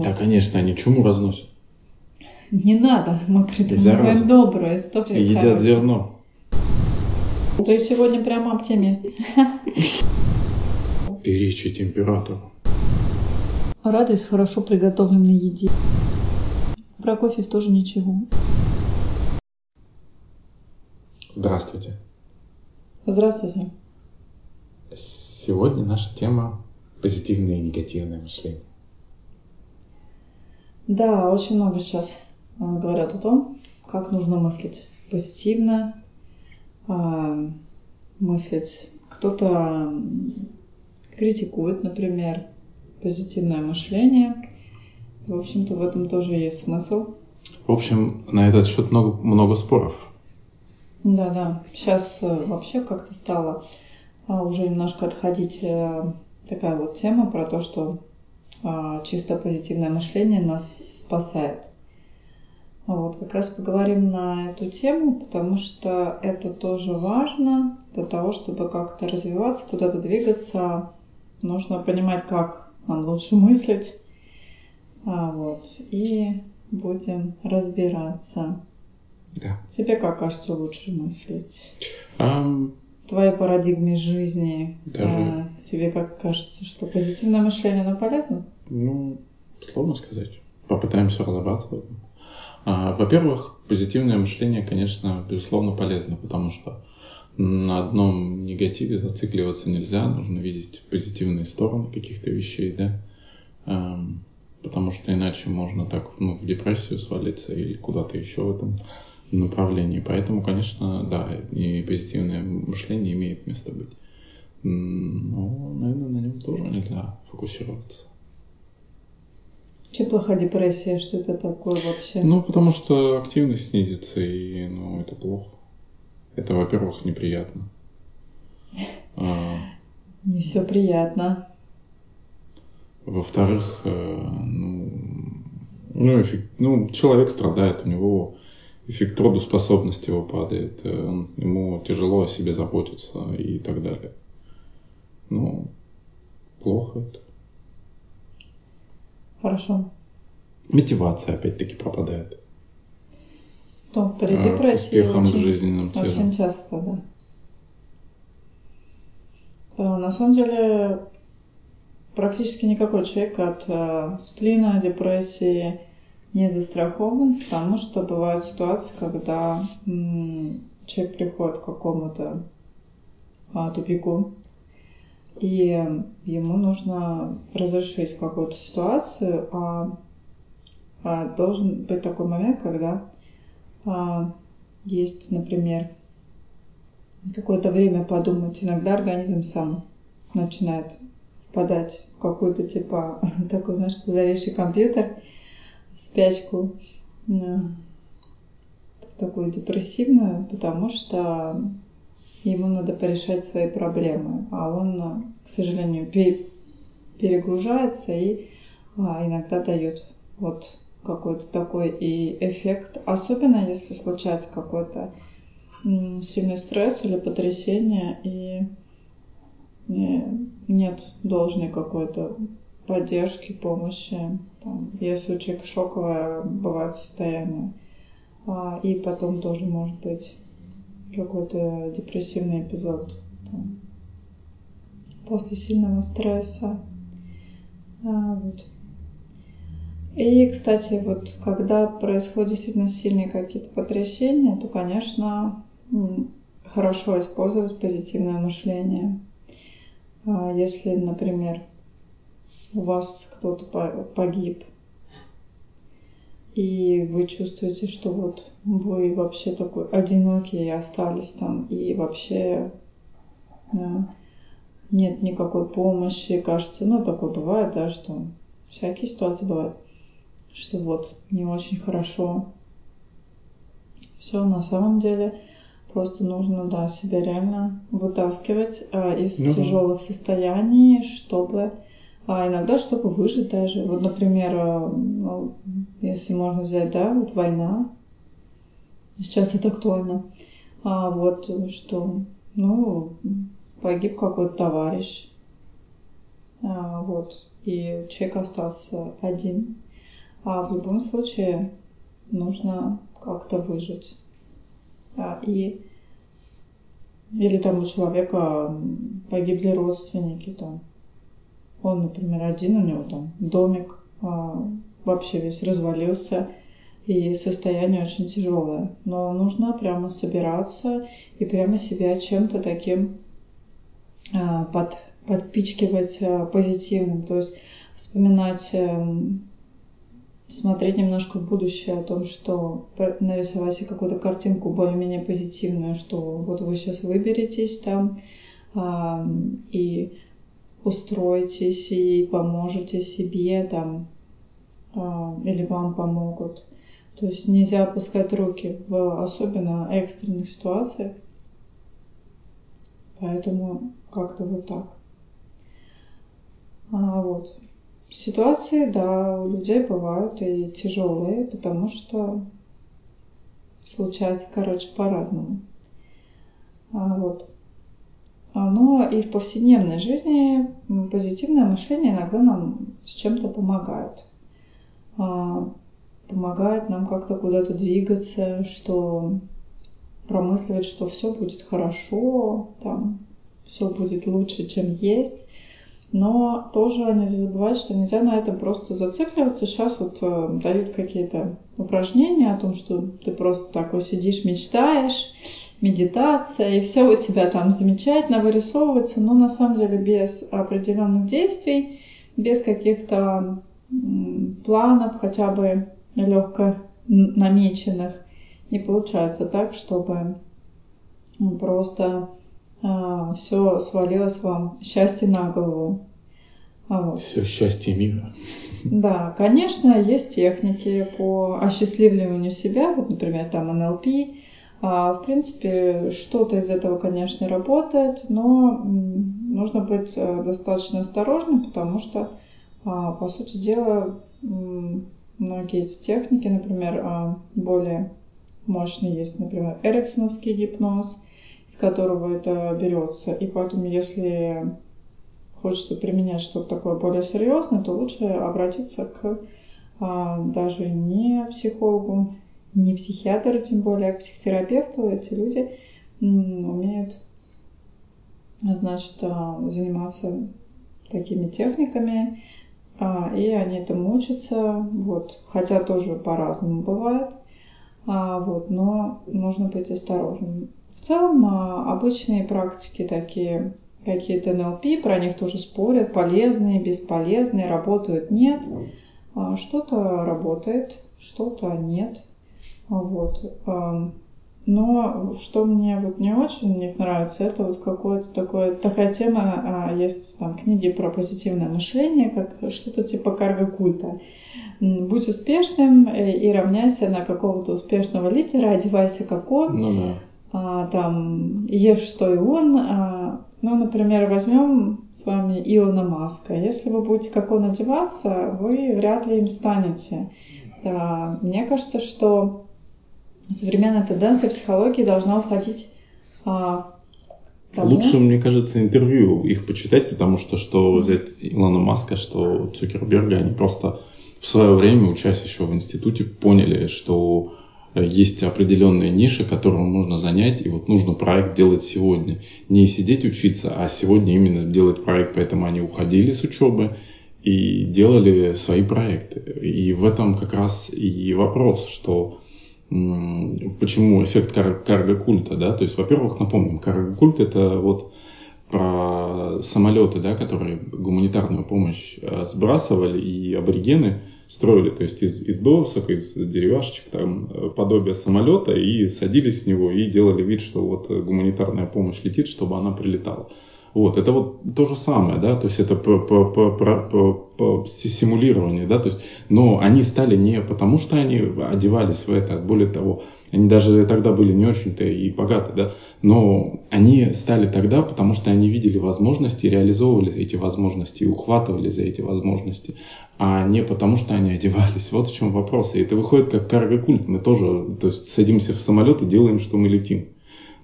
Вот. Да, конечно, они чуму разносят. Не надо, мы придумываем Зараза. добрую историю. Едят короче. зерно. Ты сегодня прямо оптимист. Перечить императору. Радуюсь хорошо приготовленной еде. Прокофьев тоже ничего. Здравствуйте. Здравствуйте. Сегодня наша тема позитивное и негативное мышление. Да, очень много сейчас э, говорят о том, как нужно мыслить позитивно, а, мыслить. Кто-то критикует, например, позитивное мышление. В общем-то, в этом тоже есть смысл. В общем, на этот счет много, много споров. Да, да. Сейчас э, вообще как-то стало а, уже немножко отходить э, такая вот тема про то, что чисто позитивное мышление нас спасает. Вот, как раз поговорим на эту тему, потому что это тоже важно для того, чтобы как-то развиваться, куда-то двигаться. Нужно понимать, как нам лучше мыслить. А, вот, и будем разбираться. Да. Тебе как кажется лучше мыслить? В твоей парадигме жизни Даже- а, тебе как кажется, что позитивное мышление, оно полезно? ну, сложно сказать. Попытаемся разобраться в этом. А, Во-первых, позитивное мышление, конечно, безусловно полезно, потому что на одном негативе зацикливаться нельзя, нужно видеть позитивные стороны каких-то вещей, да, Ам, потому что иначе можно так ну, в депрессию свалиться или куда-то еще в этом направлении. Поэтому, конечно, да, и позитивное мышление имеет место быть. Но, наверное, на нем тоже нельзя фокусироваться. Че плохая депрессия, что это такое вообще? Ну, потому что активность снизится, и ну, это плохо. Это, во-первых, неприятно. А, Не все приятно. во-вторых, э, ну, ну, эффект- ну, человек страдает, у него эффект трудоспособности его падает, э, он- ему тяжело о себе заботиться и так далее. Ну, плохо это. Хорошо. Мотивация опять-таки пропадает. То при а, к депрессии успехам к очень, очень часто, да. А, На самом деле, практически никакой человек от э, сплина, депрессии не застрахован, потому что бывают ситуации, когда человек приходит к какому-то а, тупику, и ему нужно разрешить какую-то ситуацию, а, а должен быть такой момент, когда а, есть, например, какое-то время подумать. Иногда организм сам начинает впадать в какой-то типа такой, знаешь, зловещий компьютер, спячку, в такую депрессивную, потому что ему надо порешать свои проблемы, а он, к сожалению, пе- перегружается и а, иногда дает вот какой-то такой и эффект, особенно если случается какой-то сильный стресс или потрясение и э, нет должной какой-то поддержки, помощи. Там, если у человека шоковое бывает состояние, а, и потом тоже может быть какой-то депрессивный эпизод там, после сильного стресса. А, вот. И, кстати, вот когда происходят действительно сильные какие-то потрясения, то, конечно, хорошо использовать позитивное мышление. А Если, например, у вас кто-то по- погиб, и вы чувствуете, что вот вы вообще такой одинокий остались там, и вообще э, нет никакой помощи, кажется, ну, такое бывает, да, что всякие ситуации бывают, что вот не очень хорошо. Все на самом деле просто нужно, да, себя реально вытаскивать э, из Ну да. тяжелых состояний, чтобы а иногда, чтобы выжить даже. Вот, например, э, ну, если можно взять, да, вот война, сейчас это актуально, а вот что, ну, погиб какой-то товарищ, а, вот, и человек остался один. а в любом случае нужно как-то выжить. А, и или там у человека погибли родственники, там. Он, например, один, у него там домик а, вообще весь развалился, и состояние очень тяжелое. Но нужно прямо собираться и прямо себя чем-то таким а, под, подпичкивать а, позитивным. То есть вспоминать эм, смотреть немножко в будущее о том, что нарисовать себе какую-то картинку более-менее позитивную, что вот вы сейчас выберетесь там и устроитесь и поможете себе там а, или вам помогут. То есть нельзя опускать руки в особенно экстренных ситуациях. Поэтому как-то вот так. А, вот. Ситуации, да, у людей бывают и тяжелые, потому что случается, короче, по-разному. А, вот. Но и в повседневной жизни позитивное мышление иногда нам с чем-то помогает. А, помогает нам как-то куда-то двигаться, что промысливать, что все будет хорошо, там все будет лучше, чем есть. Но тоже нельзя забывать, что нельзя на этом просто зацикливаться. Сейчас вот э, дают какие-то упражнения о том, что ты просто такой сидишь, мечтаешь, медитация, и все у тебя там замечательно вырисовывается, но на самом деле без определенных действий, без каких-то планов, хотя бы легко намеченных, не получается так, чтобы просто а, все свалилось вам счастье на голову. А вот. Все счастье мира. Да, конечно, есть техники по осчастливливанию себя, вот, например, там НЛП. А, в принципе, что-то из этого, конечно, работает, но нужно быть э, достаточно осторожным, потому что, а, по сути дела, многие эти техники, например, а, более мощные есть, например, эриксоновский гипноз – с которого это берется. И поэтому, если хочется применять что-то такое более серьезное, то лучше обратиться к даже не психологу, не психиатру, тем более, а к психотерапевту. Эти люди умеют, значит, а, заниматься такими техниками, а, и они этому учатся, вот, хотя тоже по-разному бывает, а, вот, но нужно быть осторожным. В целом а, обычные практики такие, какие-то НЛП, про них тоже спорят, полезные, бесполезные, работают, нет. А, что-то работает, что-то нет. Вот. Но что мне вот не очень мне нравится, это вот какое-то такое, такая тема, а, есть там книги про позитивное мышление, как что-то типа карго-культа. Будь успешным э, и равняйся на какого-то успешного лидера, одевайся как он. Ну да а, там ешь что и он. А, ну, например, возьмем с вами Илона Маска. Если вы будете как он одеваться, вы вряд ли им станете. Мне кажется, что современная тенденция психологии должна уходить а, тому... Лучше, мне кажется, интервью их почитать, потому что что взять Илона Маска, что Цукерберга, они просто в свое время, учась еще в институте, поняли, что есть определенная ниша, которую можно занять, и вот нужно проект делать сегодня. Не сидеть учиться, а сегодня именно делать проект, поэтому они уходили с учебы и делали свои проекты. И в этом как раз и вопрос, что почему эффект кар- карго-культа, да, то есть, во-первых, напомним, карго-культ это вот про самолеты, да, которые гуманитарную помощь э, сбрасывали, и аборигены строили, то есть из, из досок, из деревяшечек, там, э, подобие самолета, и садились с него, и делали вид, что вот гуманитарная помощь летит, чтобы она прилетала. Вот, это вот то же самое, да, то есть это по, по, по, по, по симулирование, да, то есть, но они стали не потому, что они одевались в это, а более того, они даже тогда были не очень-то и богаты, да, но они стали тогда, потому что они видели возможности, реализовывали эти возможности и ухватывали за эти возможности, а не потому, что они одевались. Вот в чем вопрос. И это выходит как карго-культ. Мы тоже то есть, садимся в самолет и делаем, что мы летим.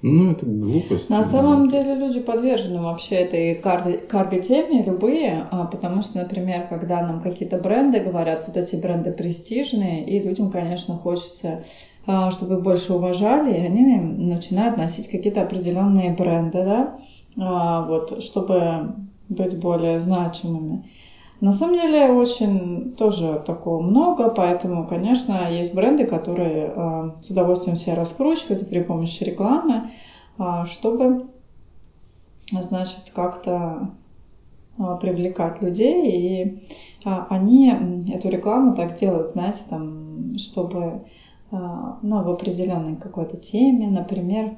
Ну, это глупость. На самом деле люди подвержены вообще этой карго-теме, любые, а, потому что, например, когда нам какие-то бренды говорят, вот эти бренды престижные, и людям, конечно, хочется а, чтобы больше уважали, и они начинают носить какие-то определенные бренды, да, а, вот, чтобы быть более значимыми. На самом деле очень тоже такого много, поэтому, конечно, есть бренды, которые э, с удовольствием себя раскручивают при помощи рекламы, э, чтобы, значит, как-то э, привлекать людей, и э, они эту рекламу так делают, знаете, там, чтобы э, ну, в определенной какой-то теме, например,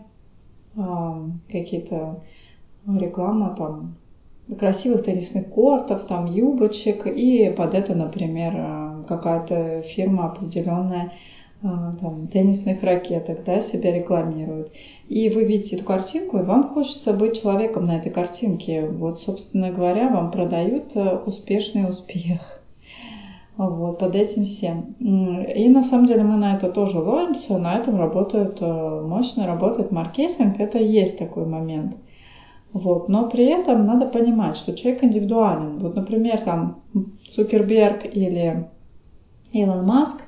э, какие-то реклама там красивых теннисных кортов, там юбочек, и под это, например, э, какая-то фирма определенная э, там, теннисных ракеток, да, себя рекламирует. И вы видите эту картинку, и вам хочется быть человеком на этой картинке. Вот, собственно говоря, вам продают э, успешный успех. Вот, под этим всем. И на самом деле мы на это тоже ловимся, на этом работает, мощно работает маркетинг, это есть такой момент – вот. Но при этом надо понимать, что человек индивидуален. Вот, например, там Цукерберг или Илон Маск,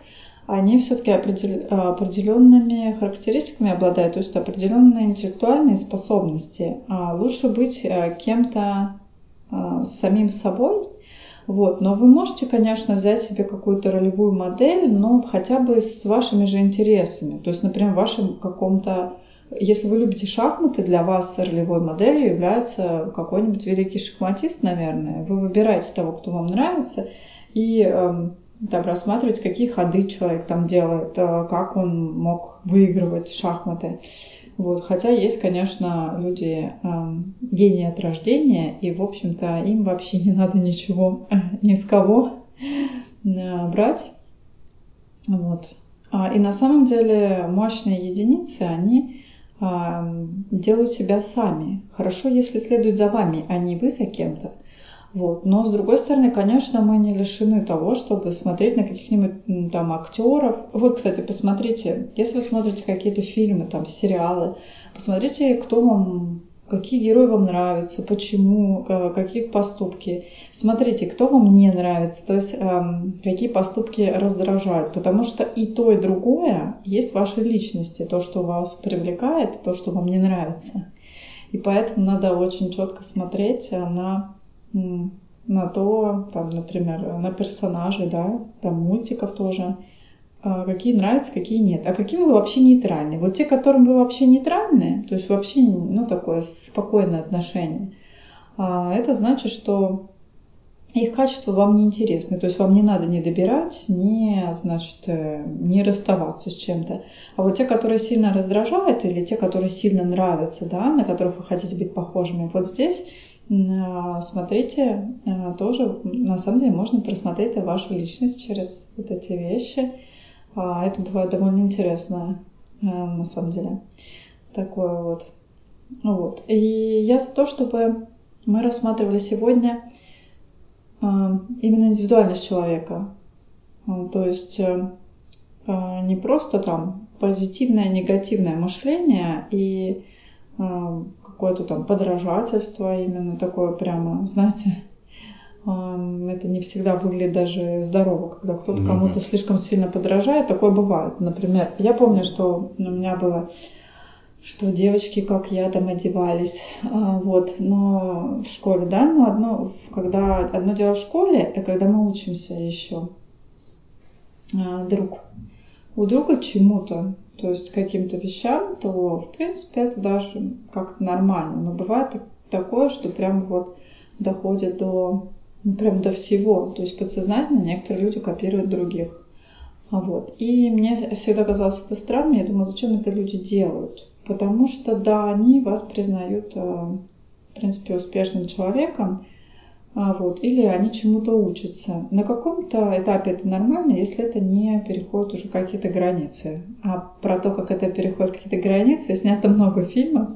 они все-таки определенными характеристиками обладают, то есть определенные интеллектуальные способности. А лучше быть э, кем-то э, самим собой, вот. Но вы можете, конечно, взять себе какую-то ролевую модель, но хотя бы с вашими же интересами. То есть, например, в вашем каком-то если вы любите шахматы, для вас ролевой моделью является какой-нибудь великий шахматист, наверное. Вы выбираете того, кто вам нравится, и э, там рассматривать, какие ходы человек там делает, э, как он мог выигрывать шахматы. Вот. Хотя есть, конечно, люди э, гении от рождения, и, в общем-то, им вообще не надо ничего ни с кого э, брать. Вот. А, и на самом деле мощные единицы, они делают себя сами. Хорошо, если следуют за вами, а не вы за кем-то. Вот. Но с другой стороны, конечно, мы не лишены того, чтобы смотреть на каких-нибудь там актеров. Вот, кстати, посмотрите, если вы смотрите какие-то фильмы, там, сериалы, посмотрите, кто вам какие герои вам нравятся, почему, какие поступки. Смотрите, кто вам не нравится, то есть эм, какие поступки раздражают, потому что и то, и другое есть в вашей личности, то, что вас привлекает, то, что вам не нравится. И поэтому надо очень четко смотреть на, на то, там, например, на персонажей, да, там мультиков тоже, какие нравятся, какие нет. А какие вы вообще нейтральны? Вот те, которым вы вообще нейтральны, то есть вообще, ну, такое спокойное отношение, а, это значит, что их качество вам не интересны. То есть вам не надо не добирать, не, значит, э, не расставаться с чем-то. А вот те, которые сильно раздражают, или те, которые сильно нравятся, да, на которых вы хотите быть похожими, вот здесь а, смотрите, тоже на самом деле можно просмотреть вашу личность через вот эти вещи – а, это бывает довольно интересно, э, на самом деле. Такое вот. Вот. И я за то, чтобы мы рассматривали сегодня э, именно индивидуальность человека. Э, то есть не просто там позитивное, негативное мышление и какое-то там подражательство именно такое прямо, знаете, это не всегда выглядит даже здорово, когда кто-то ну, кому-то да. слишком сильно подражает. Такое бывает. Например, я помню, что у меня было что девочки, как я, там одевались, а, вот, но в школе, да, но одно, когда, одно дело в школе, а когда мы учимся еще, а, друг, у друга чему-то, то есть каким-то вещам, то, в принципе, это даже как-то нормально, но бывает такое, что прям вот доходит до ну, прям до всего. То есть подсознательно некоторые люди копируют других. А вот. И мне всегда казалось это странно. Я думала, зачем это люди делают? Потому что, да, они вас признают, э, в принципе, успешным человеком, а вот, или они чему-то учатся. На каком-то этапе это нормально, если это не переходит уже какие-то границы. А про то, как это переходит какие-то границы, снято много фильмов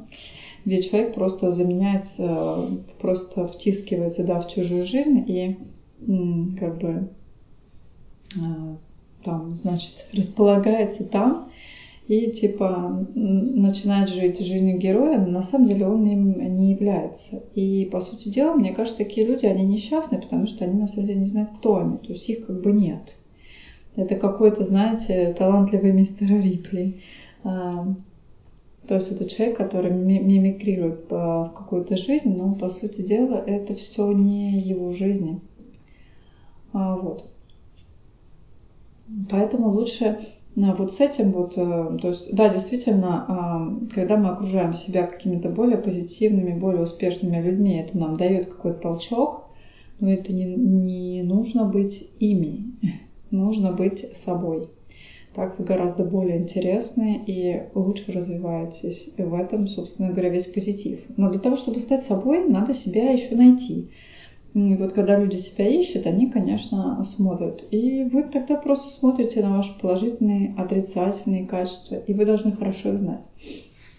где человек просто заменяется, просто втискивается да, в чужую жизнь и как бы а, там, значит, располагается там и типа начинать жить жизнью героя, но на самом деле он им не является. И по сути дела, мне кажется, такие люди, они несчастны, потому что они на самом деле не знают, кто они, то есть их как бы нет. Это какой-то, знаете, талантливый мистер Рипли. То есть это человек, который мимикрирует в какую-то жизнь, но по сути дела это все не его жизни. А, вот. Поэтому лучше а, вот с этим вот, э, то есть, да, действительно, когда мы окружаем себя какими-то более позитивными, более успешными людьми, это нам дает какой-то толчок, но это не, не нужно быть ими, нужно быть собой. Так вы гораздо более интересны и лучше развиваетесь. И в этом, собственно говоря, весь позитив. Но для того, чтобы стать собой, надо себя еще найти. И вот когда люди себя ищут, они, конечно, смотрят. И вы тогда просто смотрите на ваши положительные, отрицательные качества. И вы должны хорошо их знать.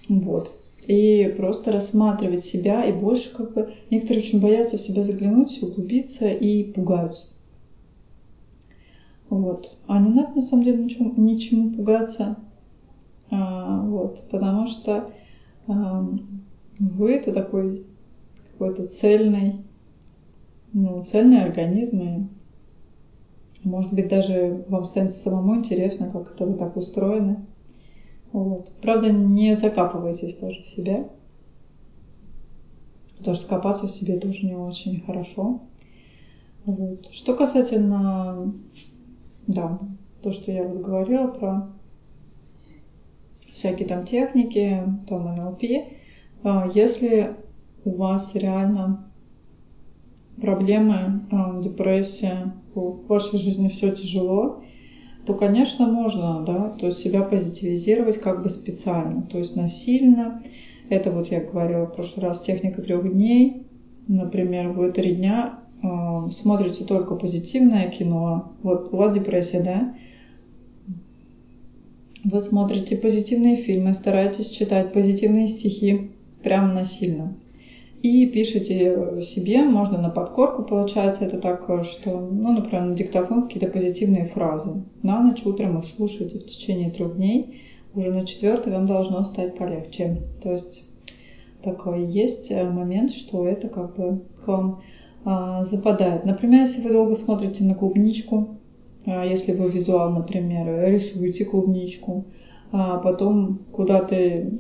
Вот. И просто рассматривать себя, и больше как бы... Некоторые очень боятся в себя заглянуть, углубиться и пугаются. Вот. А не надо на самом деле ничему, ничему пугаться. А, вот. Потому что а, вы это такой какой-то цельный ну, цельный организм, и может быть даже вам станет самому интересно, как это вы так устроены. Вот. Правда, не закапывайтесь тоже в себя, потому что копаться в себе тоже не очень хорошо. Вот. Что касательно, да, то, что я вот говорила про всякие там техники, там НЛП, а, если у вас реально проблемы, а, депрессия, в вашей жизни все тяжело, то, конечно, можно, да, то есть себя позитивизировать как бы специально, то есть насильно. Это вот я говорила в прошлый раз, техника трех дней. Например, вы три дня э, смотрите только позитивное кино. Вот у вас депрессия, да? Вы смотрите позитивные фильмы, стараетесь читать позитивные стихи прям насильно и пишите себе, можно на подкорку, получается, это так, что, ну, например, на диктофон какие-то позитивные фразы. На ночь, утром их слушайте в течение трех дней, уже на четвертый вам должно стать полегче. То есть такой есть э, момент, что это как бы к вам западает. Например, если вы долго смотрите на клубничку, а, если вы визуал, например, рисуете клубничку, а потом куда-то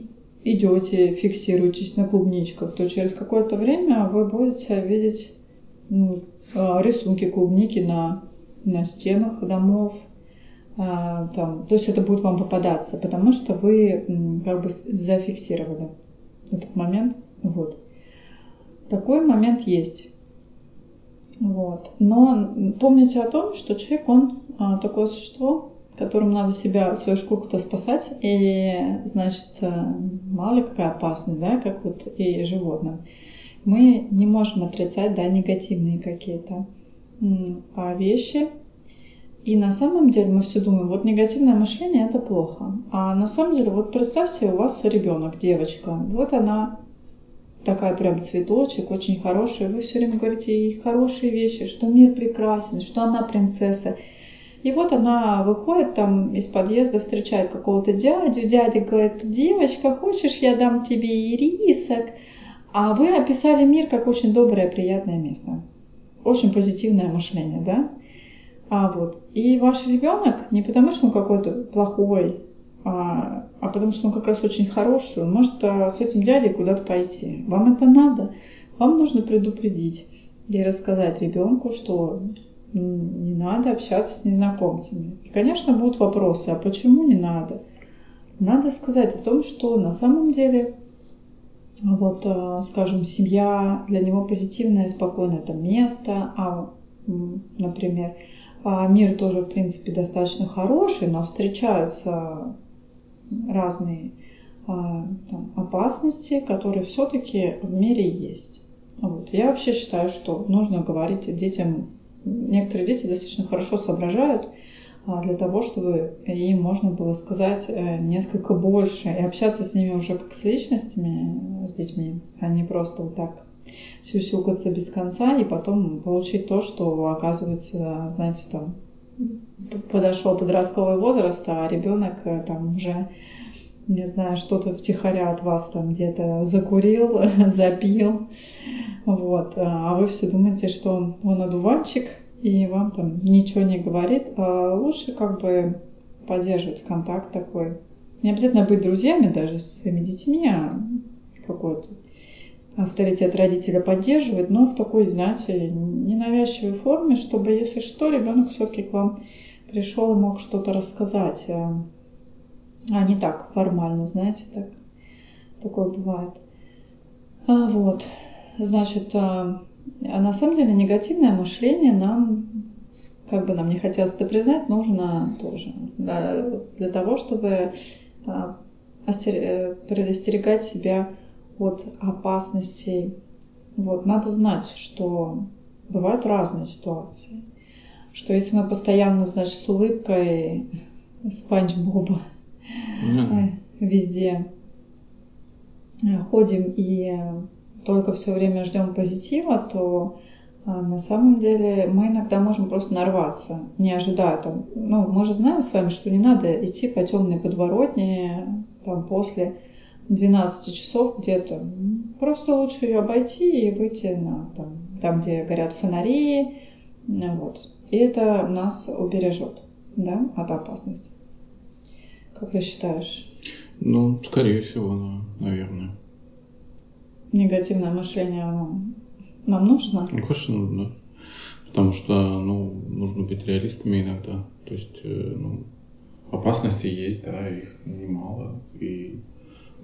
идете, фиксируетесь на клубничках, то через какое-то время вы будете видеть ну, а, рисунки клубники на, на стенах домов. А, там, то есть это будет вам попадаться, потому что вы как бы зафиксировали этот момент. Вот. Такой момент есть. Вот. Но помните о том, что человек, он а, такое существо, которым надо себя, свою шкурку-то спасать, и, значит, э, мало ли какая опасность, да, как вот и животным. Мы не можем отрицать, да, негативные какие-то вещи. И на самом деле мы все думаем, вот негативное мышление это плохо. А на самом деле, вот представьте, у вас ребенок, девочка, вот она такая прям цветочек, очень хорошая, вы все время говорите ей хорошие вещи, что мир прекрасен, что она принцесса. И вот она выходит там из подъезда, встречает какого-то дядю. Дядя говорит, девочка, хочешь, я дам тебе ирисок? А вы описали мир как очень доброе, приятное место. Очень позитивное мышление, да? А вот. И ваш ребенок, не потому что он какой-то плохой, а, а потому что он как раз очень хороший, он может а, с этим дядей куда-то пойти. Вам это надо? Вам нужно предупредить и рассказать ребенку, что не надо общаться с незнакомцами. И, конечно, будут вопросы, а почему не надо? Надо сказать о том, что на самом деле, вот, э, скажем, семья для него позитивное, спокойное это место, а, например, а мир тоже, в принципе, достаточно хороший, но встречаются разные а, там, опасности, которые все-таки в мире есть. Вот. Я вообще считаю, что нужно говорить детям некоторые дети достаточно хорошо соображают а, для того, чтобы им можно было сказать э, несколько больше и общаться с ними уже как с личностями, с детьми, а не просто вот так сюсюкаться без конца и потом получить то, что оказывается, знаете, там подошел подростковый возраст, а ребенок э, там уже не знаю, что-то втихаря от вас там где-то закурил, запил, вот, а вы все думаете, что он одуванчик, и вам там ничего не говорит, а лучше как бы поддерживать контакт такой. Не обязательно быть друзьями даже со своими детьми, а какой-то авторитет родителя поддерживать, но в такой, знаете, ненавязчивой форме, чтобы, если что, ребенок все-таки к вам пришел и мог что-то рассказать, а, а не так формально, знаете, так такое бывает. А, вот, значит, а, а на самом деле негативное мышление нам, как бы нам не хотелось это признать, нужно тоже для того, чтобы а, э, предостерегать себя от опасностей. Вот, надо знать, что бывают разные ситуации. Что если мы постоянно, значит, с улыбкой Спанч Боба mm. везде ходим и только все время ждем позитива, то а, на самом деле мы иногда можем просто нарваться, не ожидая там. Ну, мы же знаем с вами, что не надо идти по темной подворотне там после 12 часов где-то. Просто лучше ее обойти и выйти на, там, там, где горят фонари. Вот. И это нас убережет да, от опасности. Как ты считаешь? Ну, скорее всего, наверное. Негативное мышление, оно нам нужно? Ну, конечно, нужно. Потому что, ну, нужно быть реалистами иногда. То есть, э, ну, опасности есть, да, их немало. И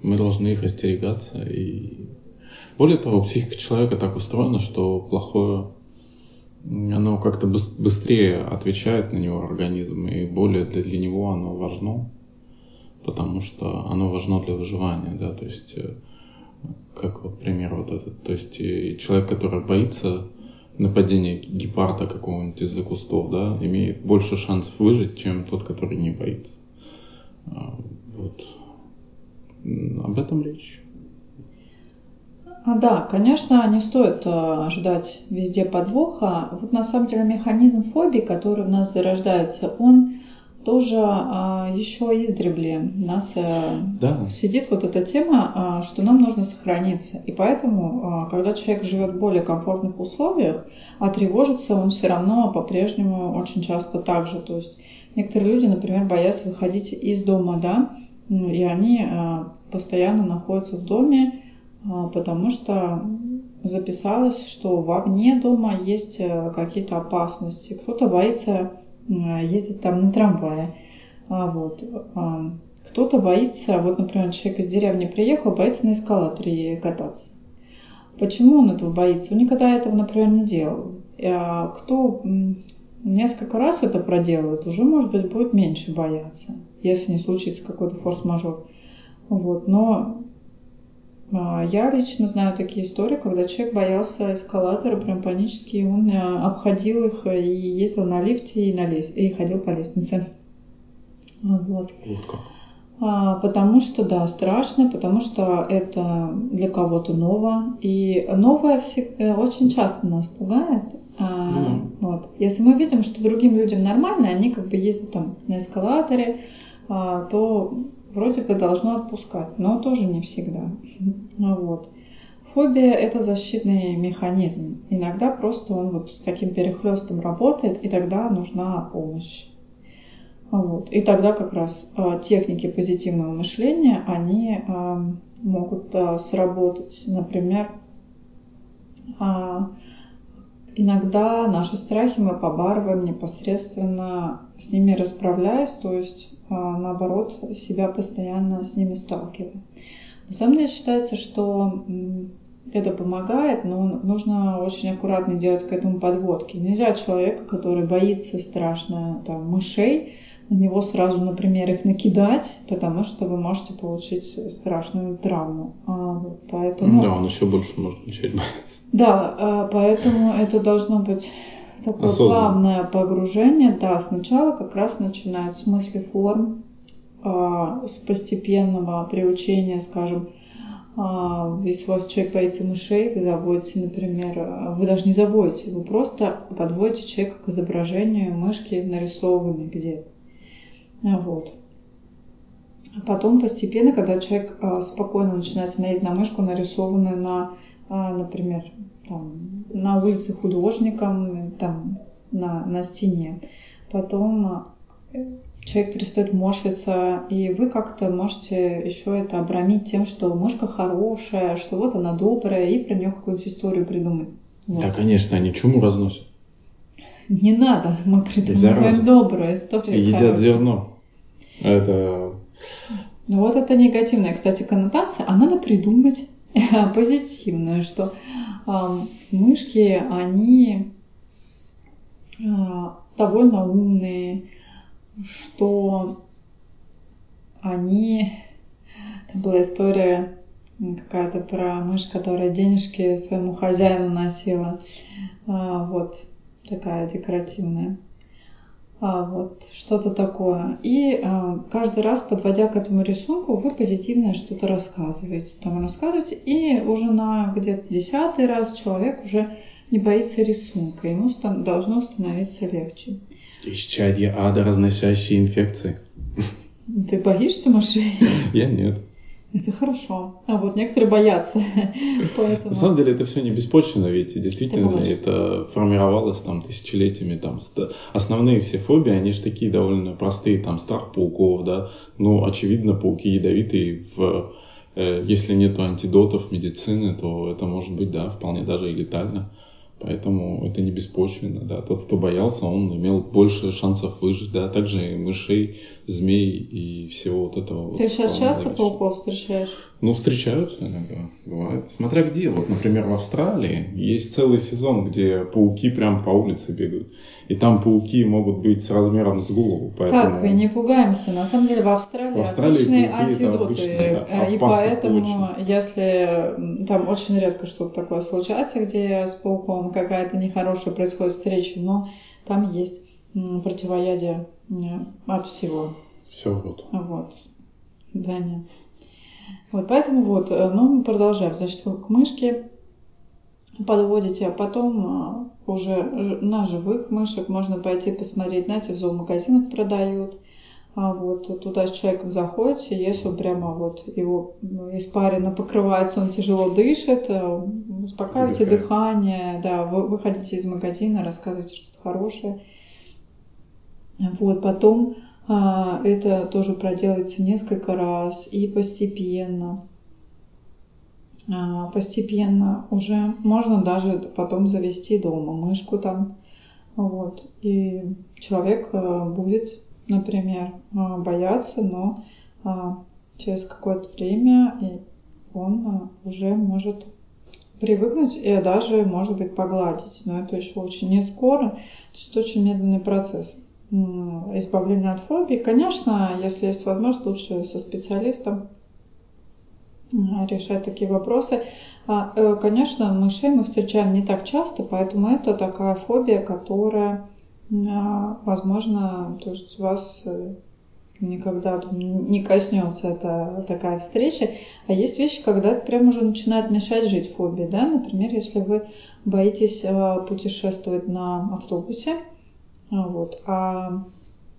мы должны их остерегаться. И более того, психика человека так устроена, что плохое оно как-то быстрее отвечает на него организм, и более для, для него оно важно, потому что оно важно для выживания, да, то есть, э, как вот пример вот этот, то есть человек, который боится нападения гепарда какого-нибудь из-за кустов, да, имеет больше шансов выжить, чем тот, который не боится. А, вот. Об этом речь. А, да, конечно, не стоит э, ждать везде подвоха. Вот на самом деле механизм фобии, который у нас зарождается, он тоже а, еще издревле нас э, да. сидит вот эта тема, а, что нам нужно сохраниться. И поэтому, когда человек живет в более комфортных условиях, а тревожится он все равно по-прежнему очень часто так же. То есть некоторые люди, например, боятся выходить из дома, да, и они постоянно находятся в доме, а, потому что записалось, что вовне дома есть э, какие-то опасности. Кто-то боится ездить там на трамвае. А, вот. Кто-то боится, вот, например, человек из деревни приехал, боится на эскалаторе кататься. Почему он этого боится? Он никогда этого, например, не делал. А кто несколько раз это проделывает, уже, может быть, будет меньше бояться, если не случится какой-то форс-мажор. Вот. Но а, я лично знаю такие истории, когда человек боялся эскалатора прям панически, и он а, обходил их и ездил на лифте и, на лес... и ходил по лестнице. Вот. А, потому что, да, страшно, потому что это для кого-то ново. И новое всегда, э, очень часто нас пугает. А, mm. вот. Если мы видим, что другим людям нормально, они как бы ездят там на эскалаторе, а, то вроде бы должно отпускать, но тоже не всегда. Вот. Фобия – это защитный механизм. Иногда просто он вот с таким перехлестом работает, и тогда нужна помощь. Вот. И тогда как раз э, техники позитивного мышления, они э, могут э, сработать. Например, иногда наши страхи мы побарываем непосредственно с ними расправляясь, то есть а, наоборот, себя постоянно с ними сталкивая. На самом деле считается, что это помогает, но нужно очень аккуратно делать к этому подводки. Нельзя человека, который боится страшно там, мышей, на него сразу, например, их накидать, потому что вы можете получить страшную травму. А, вот, поэтому... Да, он еще больше может начать бояться. Да, а, поэтому это должно быть такое Осознанно. плавное погружение, да, сначала как раз начинают с мысли форм, э, с постепенного приучения, скажем, а, если у вас человек боится мышей, вы заводите, например, вы даже не заводите, вы просто подводите человека к изображению мышки нарисованной где-то. Вот. А потом постепенно, когда человек а, спокойно начинает смотреть на мышку, нарисованную на, а, например, там, на улице художником, там, на, на стене, потом человек перестает морщиться, и вы как-то можете еще это обрамить тем, что мышка хорошая, что вот она добрая, и про нее какую-то историю придумать. Вот. Да, конечно, они чуму разносят. Не надо, мы придумываем добрую историю. И едят хорошую. зерно. Это... Ну вот это негативная, кстати, коннотация, а надо придумать позитивную, что э, мышки, они э, довольно умные, что они... Там была история какая-то про мышь, которая денежки своему хозяину носила. А, вот такая декоративная. А, вот что-то такое. И а, каждый раз, подводя к этому рисунку, вы позитивное что-то рассказываете. Там рассказываете, и уже на где-то десятый раз человек уже не боится рисунка. Ему должно становиться легче. Исчадье ада, разносящие инфекции. Ты боишься мышей? Я нет. Это хорошо. А вот некоторые боятся. Поэтому... На самом деле это все не беспочвенно, ведь действительно это, это формировалось там тысячелетиями. Там, основные все фобии, они же такие довольно простые. Там страх пауков, да. Ну, очевидно, пауки ядовитые. В, э, если нет антидотов медицины, то это может быть, да, вполне даже и летально. Поэтому это не беспочвенно, да. Тот, кто боялся, он имел больше шансов выжить, да. Также и мышей, змей и всего вот этого. Ты вот сейчас часто пауков встречаешь? Ну, встречаются иногда, бывает. Смотря где. Вот, например, в Австралии есть целый сезон, где пауки прям по улице бегают. И там пауки могут быть с размером с голову. Поэтому... Так, не пугаемся. На самом деле в Австралии, в Австралии отличные антидоты. Обычные, и поэтому, очень. если там очень редко что-то такое случается, где с пауком какая-то нехорошая происходит встреча, но там есть противоядие от всего. Все вот. Вот. Да, нет. Вот, поэтому вот, э, ну, мы продолжаем. Значит, к мышке подводите, а потом э, уже на живых мышек можно пойти посмотреть. Знаете, в зоомагазинах продают. А вот туда с человеком заходите, если он прямо вот его испарина покрывается, он тяжело дышит, э, успокаивайте дыхание, да, вы выходите из магазина, рассказывайте что-то хорошее. Вот, потом а, это тоже проделается несколько раз и постепенно. А, постепенно уже можно даже потом завести дома мышку там. Вот. И человек а, будет, например, бояться, но через какое-то время он уже может привыкнуть и даже, может быть, погладить. Но это еще очень не скоро. То есть очень медленный процесс избавления от фобии. Конечно, если есть возможность, лучше со специалистом решать такие вопросы. А, э, конечно, мышей мы встречаем не так часто, поэтому это такая фобия, которая, а, возможно, то есть вас э, никогда не коснется это такая встреча. А есть вещи, когда прям уже начинает мешать жить фобии. Да? Например, если вы боитесь э, путешествовать на автобусе, а, вот. А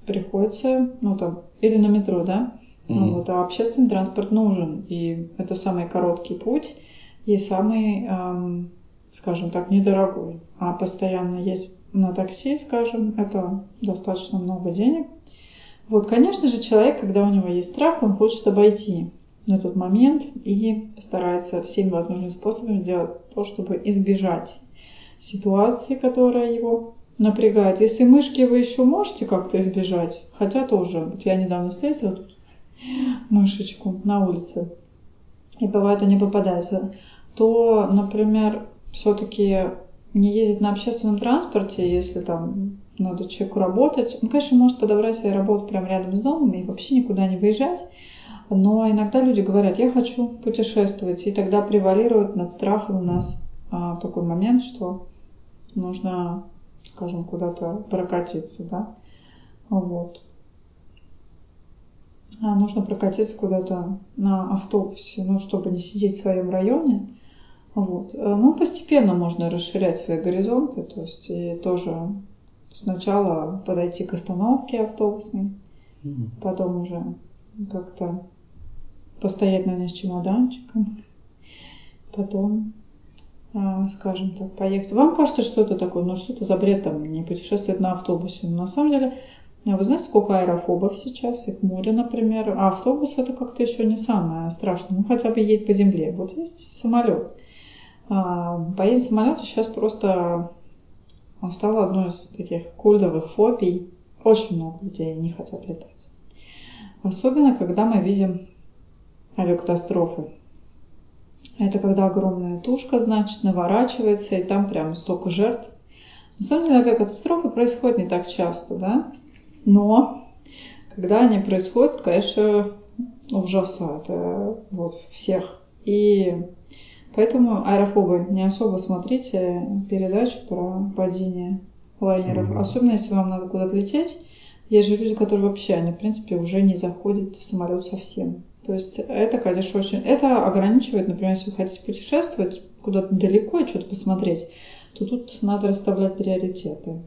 приходится, ну там, или на метро, да? Mm-hmm. Ну, вот, а общественный транспорт нужен. И это самый короткий путь и самый, эм, скажем так, недорогой. А постоянно есть на такси, скажем, это достаточно много денег. Вот, конечно же, человек, когда у него есть страх, он хочет обойти этот момент и старается всеми возможными способами сделать то, чтобы избежать ситуации, которая его напрягает. Если мышки вы еще можете как-то избежать, хотя тоже, вот я недавно встретила тут мышечку на улице, и бывает они попадаются, то, например, все-таки не ездить на общественном транспорте, если там надо человеку работать. Он, конечно, может подобрать себе работу прямо рядом с домом и вообще никуда не выезжать. Но иногда люди говорят, я хочу путешествовать, и тогда превалирует над страхом у нас а, такой момент, что нужно скажем, куда-то прокатиться, да. Вот. А, нужно прокатиться куда-то на автобусе, ну, чтобы не сидеть в своем районе. Вот. Э, ну, постепенно можно расширять свои горизонты, то есть и тоже сначала подойти к остановке автобусной, mm-hmm. потом уже как-то постоять на ней с чемоданчиком, потом, а, скажем так, поехать. Вам кажется, что это такое? Ну, что это за бред там, не путешествовать на автобусе? Но на самом деле, вы знаете, сколько аэрофобов сейчас? Их море, например. А автобус это как-то еще не самое страшное. Ну, хотя бы едет по земле. Вот есть самолет. А, боязнь самолета сейчас просто стала одной из таких культовых фобий. Очень много людей не хотят летать. Особенно, когда мы видим авиакатастрофы. Это когда огромная тушка, значит, наворачивается, и там прям столько жертв. На самом деле авиакатастрофы происходят не так часто, да? Но когда они происходят, конечно, ужасают э, вот, всех. И Поэтому аэрофобы не особо смотрите передачу про падение лайнеров. Самолет. Особенно если вам надо куда-то лететь. Есть же люди, которые вообще, они, в принципе, уже не заходят в самолет совсем. То есть это, конечно, очень... Это ограничивает, например, если вы хотите путешествовать куда-то далеко и что-то посмотреть, то тут надо расставлять приоритеты.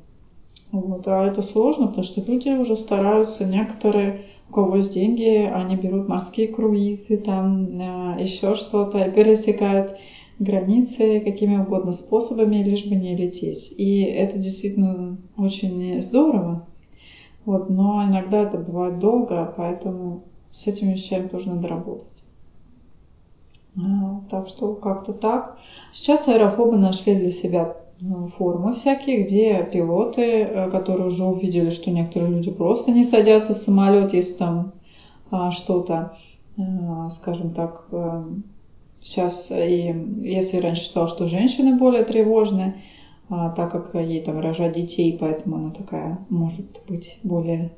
Вот. А это сложно, потому что люди уже стараются, некоторые у кого есть деньги, они берут морские круизы, там э, еще что-то, и пересекают границы какими угодно способами, лишь бы не лететь. И это действительно очень здорово. Вот, но иногда это бывает долго, поэтому с этими вещами тоже надо работать. А, так что как-то так. Сейчас аэрофобы нашли для себя ну, формы всякие, где пилоты, э, которые уже увидели, что некоторые люди просто не садятся в самолет, если там а, что-то, а, скажем так, сейчас, и если раньше считала, что женщины более тревожны, а, так как ей там рожать детей, поэтому она такая может быть более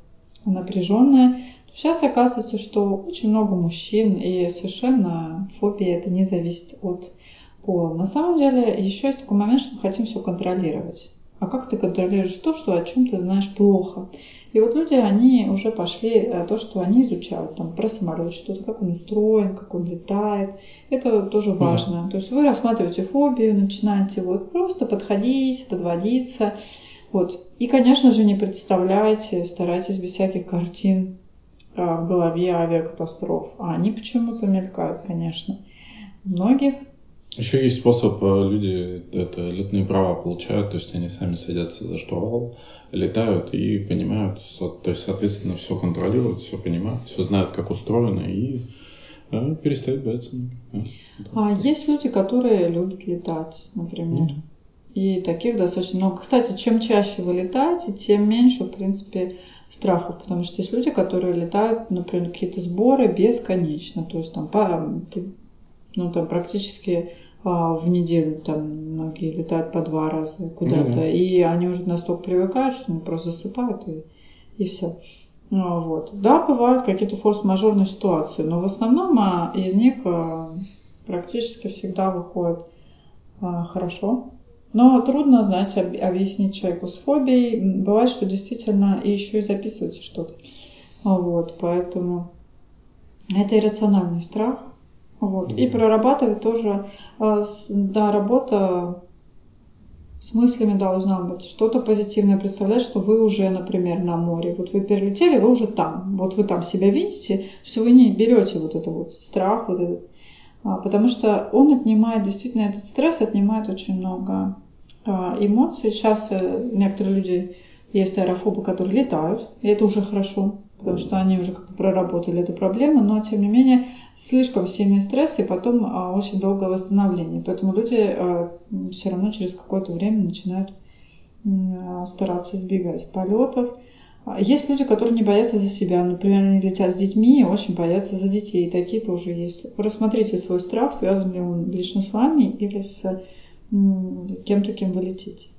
напряженная, сейчас оказывается, что очень много мужчин, и совершенно фобия это не зависит от пола. На самом деле, еще есть такой момент, что мы хотим все контролировать. А как ты контролируешь то, что о чем ты знаешь плохо? И вот люди, они уже пошли э, то, что они изучают, там, про самолет что-то, как он устроен, как он летает. Это тоже важно. Да. То есть вы рассматриваете фобию, начинаете вот просто подходить, подводиться. Вот. И, конечно же, не представляйте, старайтесь без всяких картин э, в голове авиакатастроф. А они почему-то мелькают, конечно. Многих еще есть способ, э, люди это летные права получают, то есть они сами садятся за штурвал, летают и понимают, то есть, соответственно, все контролируют, все понимают, все знают, как устроено и да, перестают бояться. Да, а есть люди, которые любят летать, например. Mm-hmm. И таких достаточно много. Кстати, чем чаще вы летаете, тем меньше, в принципе, страхов, потому что есть люди, которые летают, например, какие-то сборы бесконечно, то есть там, ну, там практически а, в неделю там многие летают по два раза куда-то, mm-hmm. и они уже настолько привыкают, что они просто засыпают и, и все. Ну, вот. Да, бывают какие-то форс-мажорные ситуации, но в основном а, из них а, практически всегда выходит а, хорошо. Но трудно, знаете, объяснить человеку с фобией. Бывает, что действительно и еще и записываете что-то. Вот, поэтому это иррациональный страх. Вот. И прорабатывать тоже, э, да, работа с мыслями должна быть. Что-то позитивное представлять, что вы уже, например, на море. Вот вы перелетели, вы уже там. Вот вы там себя видите, что вы не берете вот это вот страх, вот этот. А, потому что он отнимает, действительно, этот стресс отнимает очень много а, эмоций. Сейчас э, некоторые люди есть аэрофобы, которые летают, и это уже хорошо, потому что они уже как-то проработали эту проблему, но тем не менее слишком сильный стресс и потом а, очень долгое восстановление. Поэтому люди а, все равно через какое-то время начинают а, стараться избегать полетов. Есть люди, которые не боятся за себя. Например, они летят с детьми и очень боятся за детей. Такие тоже есть. Рассмотрите свой страх, связан ли он лично с вами или с кем-то, кем вы летите.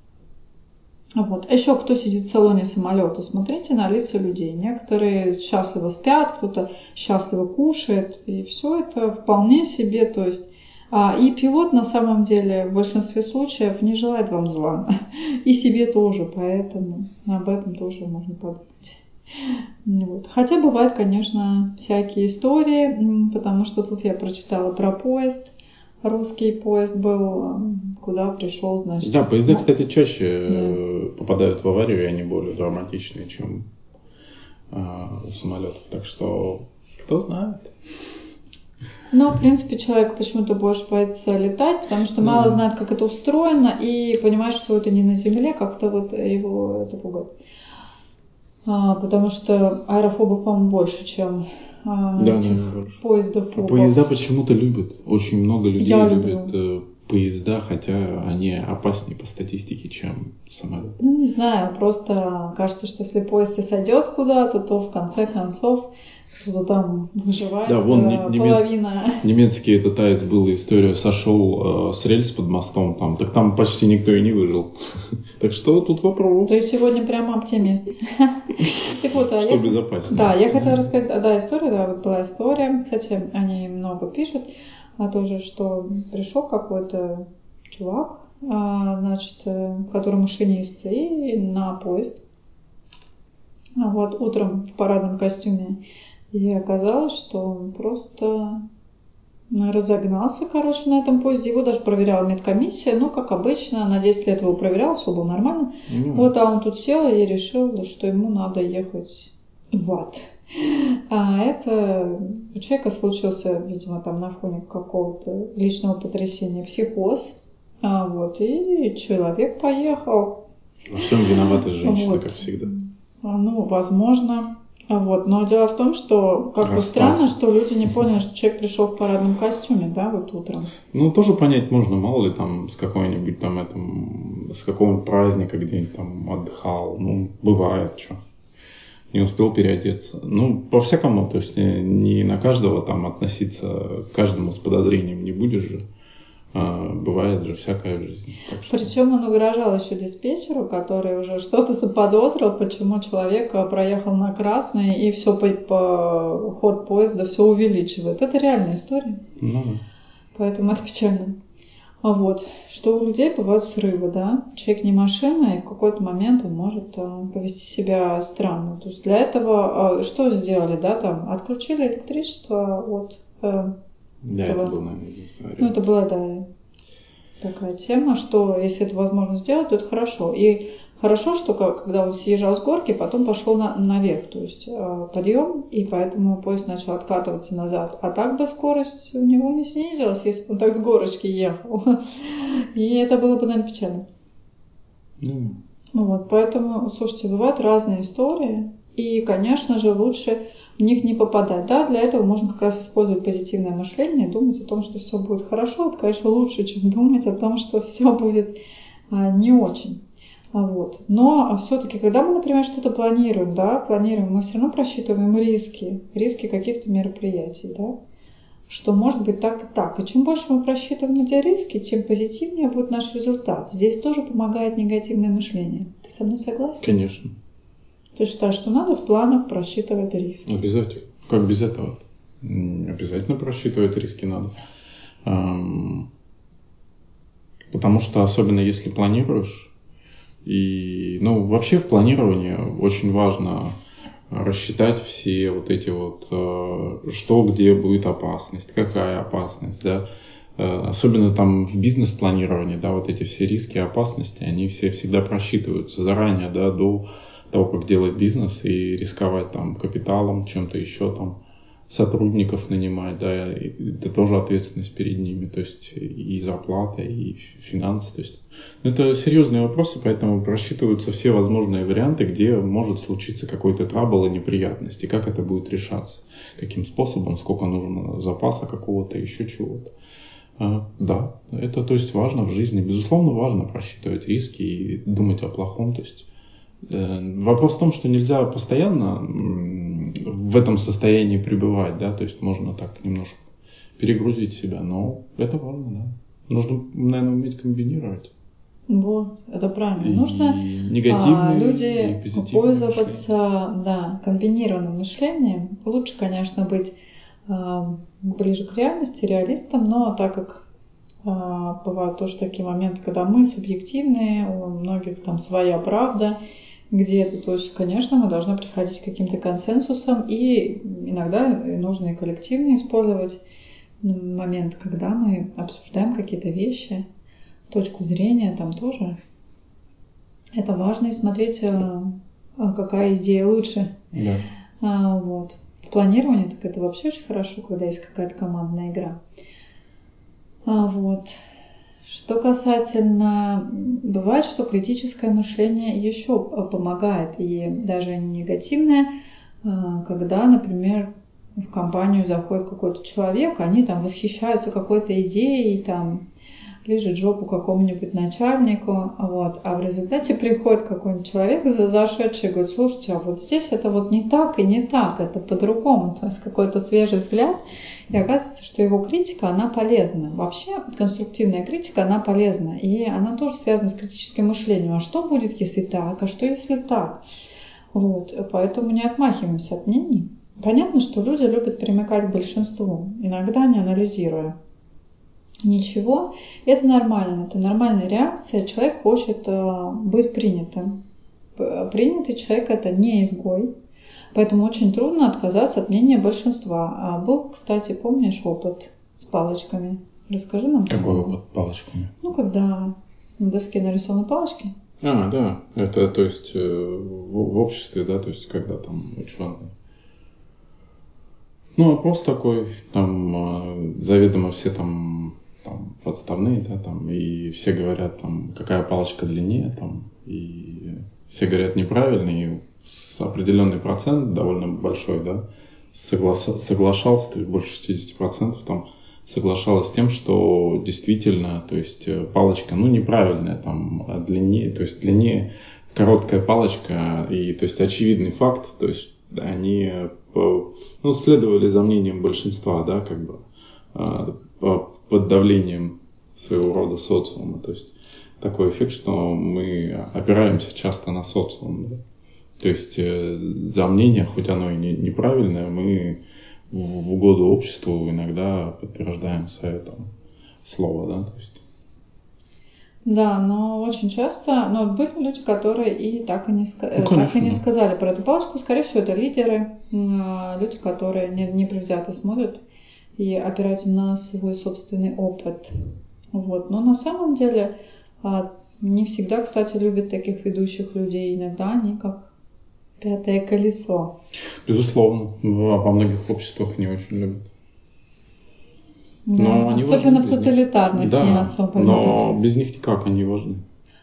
Вот. Еще кто сидит в салоне самолета, смотрите на лица людей. Некоторые счастливо спят, кто-то счастливо кушает, и все это вполне себе, то есть а, и пилот на самом деле в большинстве случаев не желает вам зла. И себе тоже, поэтому об этом тоже можно подумать. Вот. Хотя бывают, конечно, всякие истории, потому что тут я прочитала про поезд. Русский поезд был, куда пришел, значит. Да, поезда, кстати, чаще да. попадают в аварию, и они более драматичные, чем э, у самолетов. Так что кто знает. Но, в принципе, человек почему-то больше боится летать, потому что мало знает, как это устроено, и понимает, что это не на Земле, как-то вот его это пугает. А, потому что аэрофобов, по-моему, больше, чем а, да, этих больше. поездов. А поезда почему-то любят. Очень много людей Я любят люблю. Э, поезда, хотя они опаснее по статистике, чем самолет. Ну, не знаю, просто кажется, что если поезд и сойдет куда-то, то в конце концов кто-то там выживает да, вон, э, неме- половина. Немецкий этот АЭС была история, сошел э, с рельс под мостом, там, так там почти никто и не выжил. так что тут вопрос. То есть сегодня прямо оптимист. так вот, а что безопаснее. Да, я хотела рассказать, да, история, да, вот была история, кстати, они много пишут, а тоже, что пришел какой-то чувак, а, значит, э, который машинист, и на поезд. А вот утром в парадном костюме и оказалось, что он просто разогнался, короче, на этом поезде. Его даже проверяла медкомиссия. Ну, как обычно, на 10 лет его проверял, все было нормально. Mm. Вот, а он тут сел и решил, что ему надо ехать в ад. А это у человека случился, видимо, там на фоне какого-то личного потрясения психоз. А вот, и человек поехал. Во всем виноваты женщины, вот. как всегда. Ну, возможно. А вот. Но дело в том, что как бы странно, что люди не поняли, что человек пришел в парадном костюме, да, вот утром. Ну, тоже понять можно, мало ли там с какой-нибудь там этом, с какого-нибудь праздника где-нибудь там отдыхал. Ну, бывает, что. Не успел переодеться. Ну, по-всякому, то есть не на каждого там относиться, каждому с подозрением не будешь же. А, бывает же всякая в жизни. Что... Причем он угрожал еще диспетчеру, который уже что-то заподозрил, почему человек а, проехал на красный и все по, по ход поезда все увеличивает. Это реальная история. Ну да. Поэтому это печально. А вот, что у людей бывают срывы, да? Человек не машина, и в какой-то момент он может а, повести себя странно. То есть для этого а, что сделали, да, там, отключили электричество от э, да, этого. это был, наверное, единственный Ну, это была, да, такая тема, что если это возможно сделать, то это хорошо. И хорошо, что когда он съезжал с горки, потом пошел на, наверх, то есть э, подъем, и поэтому поезд начал откатываться назад. А так бы скорость у него не снизилась, если бы он так с горочки ехал. И это было бы, наверное, печально. Mm. Вот, поэтому, слушайте, бывают разные истории. И, конечно же, лучше в них не попадать. Да, для этого можно как раз использовать позитивное мышление, думать о том, что все будет хорошо. Это, конечно, лучше, чем думать о том, что все будет а, не очень. А вот. Но все-таки, когда мы, например, что-то планируем, да, планируем, мы все равно просчитываем риски, риски каких-то мероприятий, да, что может быть так и так. И чем больше мы просчитываем эти риски, тем позитивнее будет наш результат. Здесь тоже помогает негативное мышление. Ты со мной согласен? Конечно. Ты считаешь, что надо в планах просчитывать риски? Обязательно. Как без этого? Обязательно просчитывать риски надо. Потому что особенно если планируешь, и, ну, вообще в планировании очень важно рассчитать все вот эти вот, э, что где будет опасность, какая опасность, да, э, особенно там в бизнес-планировании, да, вот эти все риски, опасности, они все всегда просчитываются заранее, да, до того, как делать бизнес и рисковать там капиталом, чем-то еще там, сотрудников нанимать, да, это тоже ответственность перед ними, то есть и зарплата, и финансы, то есть ну, это серьезные вопросы, поэтому просчитываются все возможные варианты, где может случиться какой-то трабл и неприятности, как это будет решаться, каким способом, сколько нужно запаса какого-то, еще чего-то. А, да, это то есть важно в жизни, безусловно важно просчитывать риски и думать о плохом, то есть вопрос в том, что нельзя постоянно в этом состоянии пребывать, да, то есть можно так немножко перегрузить себя, но это важно, да. Нужно, наверное, уметь комбинировать. Вот, это правильно. И Нужно а, люди и пользоваться мышление. да, комбинированным мышлением. Лучше, конечно, быть а, ближе к реальности, реалистом, но так как а, бывают тоже такие моменты, когда мы субъективные, у многих там своя правда, где-то. То есть, конечно, мы должны приходить к каким-то консенсусам, и иногда нужно и коллективно использовать момент, когда мы обсуждаем какие-то вещи, точку зрения там тоже. Это важно и смотреть, э, а какая идея лучше. Да. А, вот. В планировании так это вообще очень хорошо, когда есть какая-то командная игра. А, вот. Что касательно, бывает, что критическое мышление еще помогает, и даже негативное, а, когда, например, в компанию заходит какой-то человек, они там восхищаются какой-то идеей, там лежит жопу какому-нибудь начальнику, вот, а в результате приходит какой-нибудь человек зашедший и говорит, слушайте, а вот здесь это вот не так и не так, это по-другому, то есть какой-то свежий взгляд, и оказывается, что его критика, она полезна. Вообще конструктивная критика, она полезна, и она тоже связана с критическим мышлением. А что будет, если так, а что если так? Вот, поэтому не отмахиваемся от мнений. Понятно, что люди любят примыкать к большинству, иногда не анализируя ничего. Это нормально, это нормальная реакция. Человек хочет э, быть принятым. Принятый человек это не изгой, поэтому очень трудно отказаться от мнения большинства. А был, кстати, помнишь опыт с палочками? Расскажи нам. Какой опыт с палочками? Ну, когда на доске нарисованы палочки. А, да. Это, то есть, э, в, в обществе, да, то есть, когда там ученые ну, вопрос такой, там э, заведомо все там там, подставные, да, там, и все говорят, там, какая палочка длиннее, там, и все говорят неправильно, и с определенный процент, довольно большой, да, соглас... соглашался, то есть больше 60% там соглашалась с тем, что действительно, то есть э, палочка, ну, неправильная, там, длиннее, то есть длиннее короткая палочка, и, то есть, очевидный факт, то есть, они, э, ну, следовали за мнением большинства, да, как бы, а, под давлением своего рода социума. То есть такой эффект, что мы опираемся часто на социум. Да? То есть э, за мнение, хоть оно и не, неправильное, мы в, в угоду обществу иногда подтверждаем свое там, слово. Да? То есть, да, но очень часто, но были люди, которые и так и не, ну, так и не сказали про эту палочку. Скорее всего, это лидеры, люди, которые не, не предвзято смотрят и опирать на свой собственный опыт. Вот. Но на самом деле а, не всегда, кстати, любят таких ведущих людей. Иногда они как пятое колесо. Безусловно. Во многих обществах не очень любят. Да, но они особенно в тоталитарных да, не особо но любят. без них никак они важны.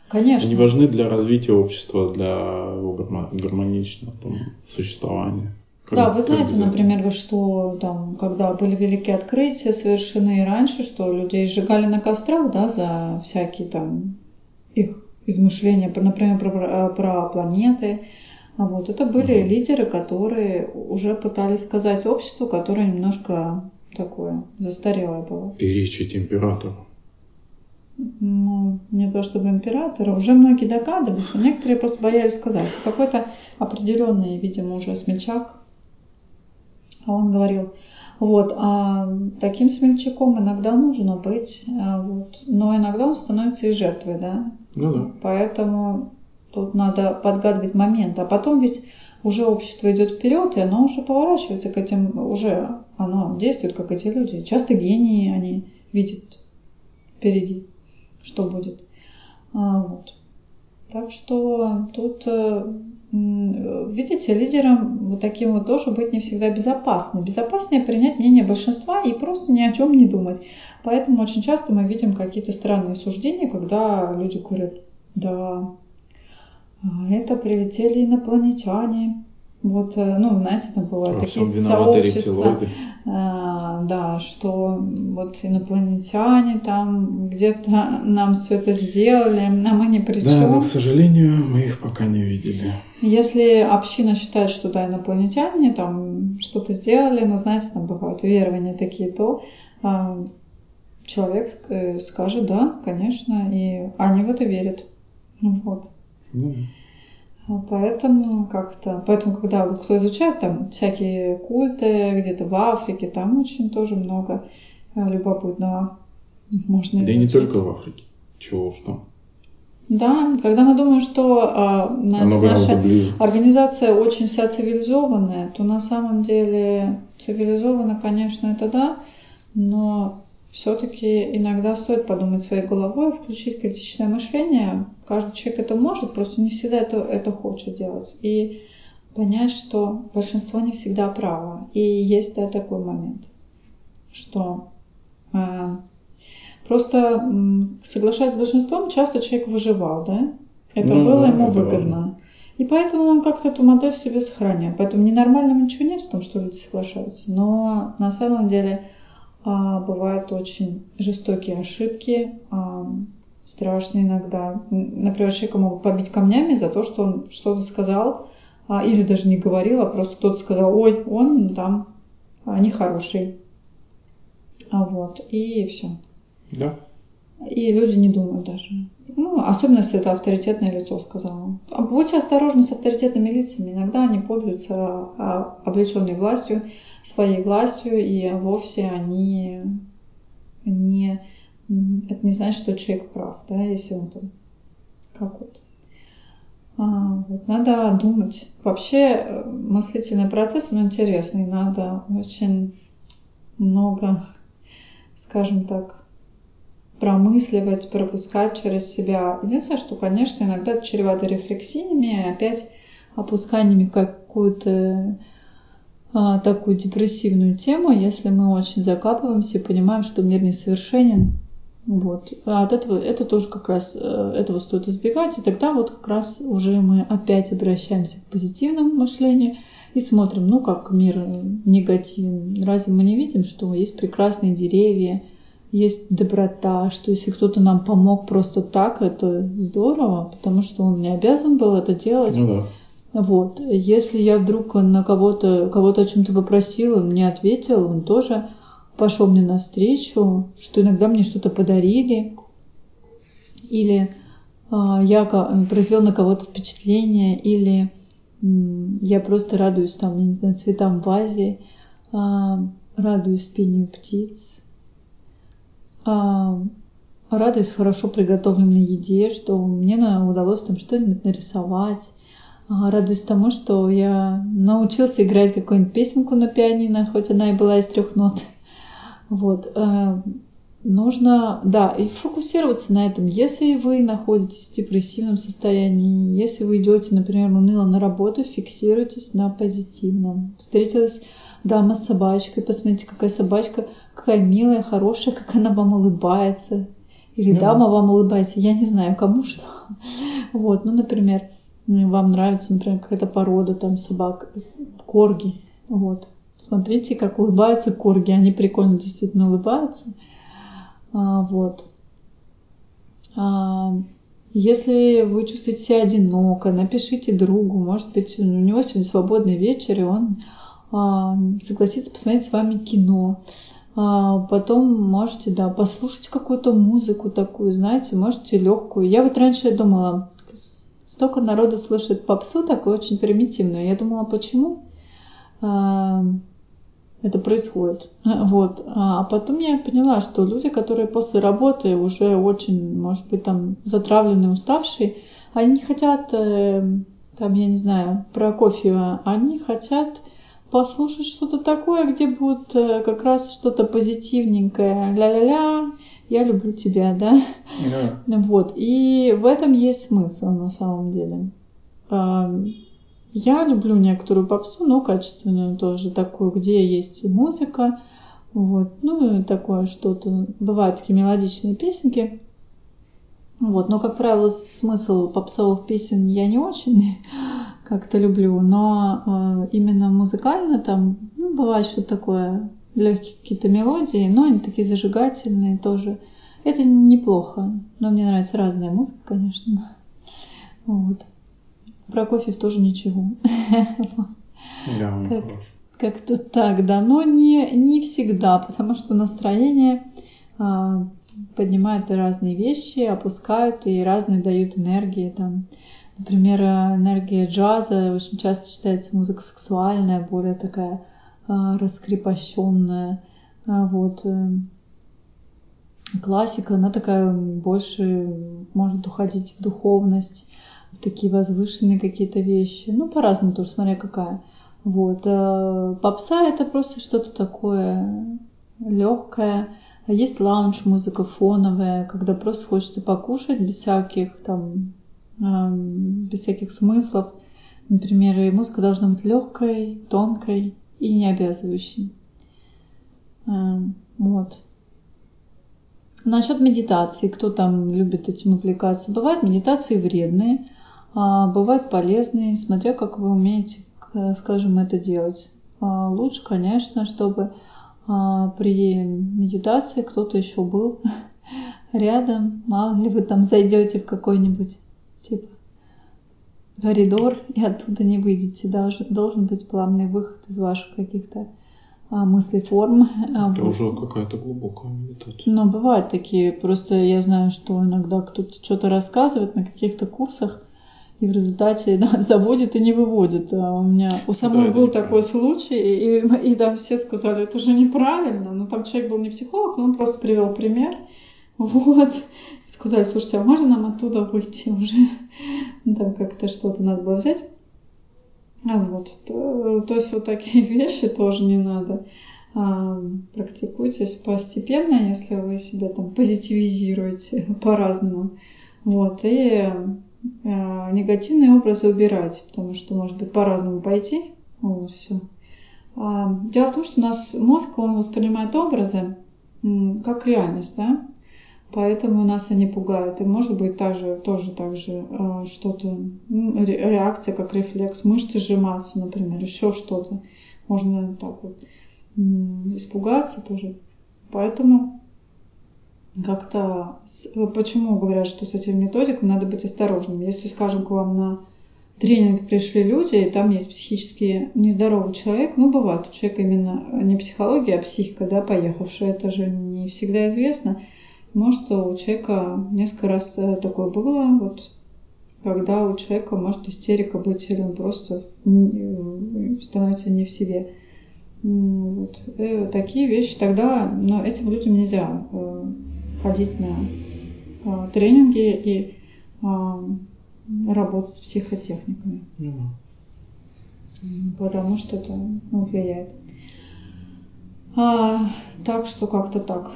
Конечно. Они важны для развития общества, для его гармоничного там, существования. Да, вы знаете, например, что там, когда были великие открытия совершены раньше, что людей сжигали на кострах, да, за всякие там их измышления, например, про, про планеты. А вот это были mm лидеры, которые уже пытались сказать обществу, которое немножко такое застарелое было. Перечить императору. Ну, не то чтобы императора, уже многие догадывались, а некоторые просто боялись сказать. Какой-то определенный, видимо, уже смельчак а он говорил, вот, а таким смельчаком иногда нужно быть, а вот, но иногда он становится и жертвой, да? Ну да. Поэтому тут надо подгадывать момент. А потом ведь уже общество идет вперед, и оно уже поворачивается к этим, уже оно действует, как эти люди. Часто гении, они видят впереди, что будет. А, вот. Так что тут э, видите, лидером вот таким вот тоже быть не всегда безопасно. Безопаснее принять мнение большинства и просто ни о чем не думать. Поэтому очень часто мы видим какие-то странные суждения, когда люди говорят, да, а, это прилетели инопланетяне, вот, э, ну, знаете, там бывают Во такие сообщества, а, да, что вот инопланетяне там где-то нам все это сделали, а мы ни при чем. Да, но, к сожалению, мы их пока не видели. Если община считает, что да, инопланетяне там что-то сделали, но, знаете, там бывают верования такие, то а, человек скажет, да, конечно, и они в это верят. Вот. Да. Поэтому как-то, поэтому когда вот кто изучает там всякие культы где-то в Африке, там очень тоже много э, любопытного можно изучить. Да и не только в Африке, чего уж там. Да, когда мы думаем, что Оно наша организация очень вся цивилизованная, то на самом деле цивилизованно, конечно, это да, но все-таки иногда стоит подумать своей головой, включить критичное мышление. Каждый человек это может, просто не всегда это, это хочет делать. И понять, что большинство не всегда право. И есть да, такой момент, что э, просто соглашаясь с большинством, часто человек выживал, да? Это Ну было да, ему это выгодно. важно. И поэтому он как-то эту модель в себе сохранял. Поэтому ненормального ничего нет в том, что люди соглашаются. Но на самом деле а, бывают очень жестокие ошибки, а, страшные иногда. Например, человека могут побить камнями за то, что он что-то сказал, а, или даже не говорил, а просто кто-то сказал, ой, он там а, нехороший. А вот, и все. Да. И люди не думают даже. Ну, особенно если это авторитетное лицо сказало. А Будьте осторожны с авторитетными лицами. Иногда они пользуются а, облеченной властью, своей властью, и вовсе они не... Это не значит, что человек прав, да, если он там какой-то. А, вот, надо думать. Вообще э, мыслительный процесс, он интересный. Надо очень много, скажем так, промысливать, пропускать через себя. Единственное, что, конечно, иногда это чревато рефлексиями опять опусканиями в какую-то а, такую депрессивную тему, если мы очень закапываемся и понимаем, что мир несовершенен. Вот. А от этого это тоже как раз э, этого стоит избегать, и тогда вот как раз уже мы опять обращаемся к позитивному мышлению и смотрим, ну как мир негативен. Разве мы не видим, что есть прекрасные деревья, есть доброта, что если кто-то нам помог просто так, это здорово, потому что он не обязан был это делать. Ну да. Вот. Если я вдруг на кого-то, кого-то о чем-то попросила, он мне ответил, он тоже пошел мне навстречу, что иногда мне что-то подарили, или а, я произвел на кого-то впечатление, или я просто радуюсь там, я не знаю, цветам в вазе, а, радуюсь пению птиц, а, радуюсь хорошо приготовленной еде, что мне удалось там что-нибудь нарисовать, радуюсь тому, что я научился играть какую-нибудь песенку на пианино, хоть она и была из трех нот. Вот. э, Нужно, да, и фокусироваться на этом. Если вы находитесь в депрессивном состоянии, если вы идете, например, уныло на работу, фиксируйтесь на позитивном. Встретилась дама с собачкой, посмотрите, какая собачка, какая милая, хорошая, как она вам улыбается. Или Ну. дама вам улыбается, я не знаю, кому что. Вот, ну, например, вам нравится, например, какая-то порода там собак, корги. Вот. Смотрите, как улыбаются корги. Они прикольно действительно улыбаются. А, вот. А, если вы чувствуете себя одиноко, напишите другу. Может быть, у него сегодня свободный вечер, и он а, согласится посмотреть с вами кино. А, потом можете, да, послушать какую-то музыку такую, знаете, можете легкую. Я вот раньше думала, столько народа слышит попсу такую очень примитивную. Я думала, почему? А, это происходит. Вот. А потом я поняла, что люди, которые после работы уже очень, может быть, там затравленные, уставшие, они не хотят, э, там, я не знаю, про кофе, они хотят послушать что-то такое, где будет э, как раз что-то позитивненькое. Ля-ля-ля, я люблю тебя, да? Да. Вот. И в этом есть смысл на самом деле. Я люблю некоторую попсу, но качественную тоже, такую, где есть и музыка, вот, ну и такое что-то. Бывают такие мелодичные песенки. Вот, но, как правило, смысл попсовых песен я не очень как-то люблю, но э, именно музыкально там, ну, бывает что-то такое, легкие какие-то мелодии, но они такие зажигательные тоже. Это неплохо, но мне нравится разная музыка, конечно. Вот. Прокофьев тоже ничего. Да, он Как- хорош. Как-то так, да, но не, не всегда, потому что настроение а, поднимает разные вещи, опускают и разные дают энергии. Там, например, а, энергия джаза очень часто считается музыка сексуальная, более такая раскрепощенная. А, вот. э. классика, она такая больше может уходить в духовность, в такие возвышенные какие-то вещи. Ну, по-разному тоже, смотря какая. Вот. А попса это просто что-то такое легкое. А есть лаунж, музыка фоновая, когда просто хочется покушать без всяких там, без всяких смыслов. Например, музыка должна быть легкой, тонкой и не обязывающей. Вот. Насчет медитации, кто там любит этим увлекаться, бывают медитации вредные, а бывают полезные, смотря как вы умеете, скажем, это делать. А лучше, конечно, чтобы а, при медитации кто-то еще был рядом, мало ли вы там зайдете в какой-нибудь типа коридор и оттуда не выйдете. Должен, должен быть плавный выход из ваших каких-то а, мыслеформ. А, Это вот. уже какая-то глубокая медитация. Но бывают такие. Просто я знаю, что иногда кто-то что-то рассказывает на каких-то курсах, и в результате да, заводит и не выводит. А у меня у самой да, был такой случай, и, и, и да, все сказали, это же неправильно. Но там человек был не психолог, но он просто привел пример. Вот. И сказали, слушайте, а можно нам оттуда выйти уже? Там как-то что-то надо было взять. А вот, то, то есть вот такие вещи тоже не надо. А, практикуйтесь постепенно, если вы себя там позитивизируете по-разному. Вот, и а, негативные образы убирать, потому что может быть по-разному пойти. Вот, все. А, дело в том, что у нас мозг, он воспринимает образы как реальность, да? Поэтому нас они пугают. И может быть также, тоже так же э, что-то, реакция как рефлекс, мышцы сжиматься, например, еще что-то. Можно так вот испугаться тоже. Поэтому как-то... Почему говорят, что с этим методиком надо быть осторожным? Если, скажем, к вам на тренинг пришли люди, и там есть психически нездоровый человек, ну, бывает у человека именно не психология, а психика, да, поехавшая, это же не всегда известно – может, у человека несколько раз э, такое было, вот, когда у человека может истерика быть, или он просто становится не в себе. Вот. И э, такие вещи тогда, но этим людям нельзя э, ходить на тренинги и работать с психотехниками. Mm-hmm. Потому что это ну, влияет. А, так что как-то так.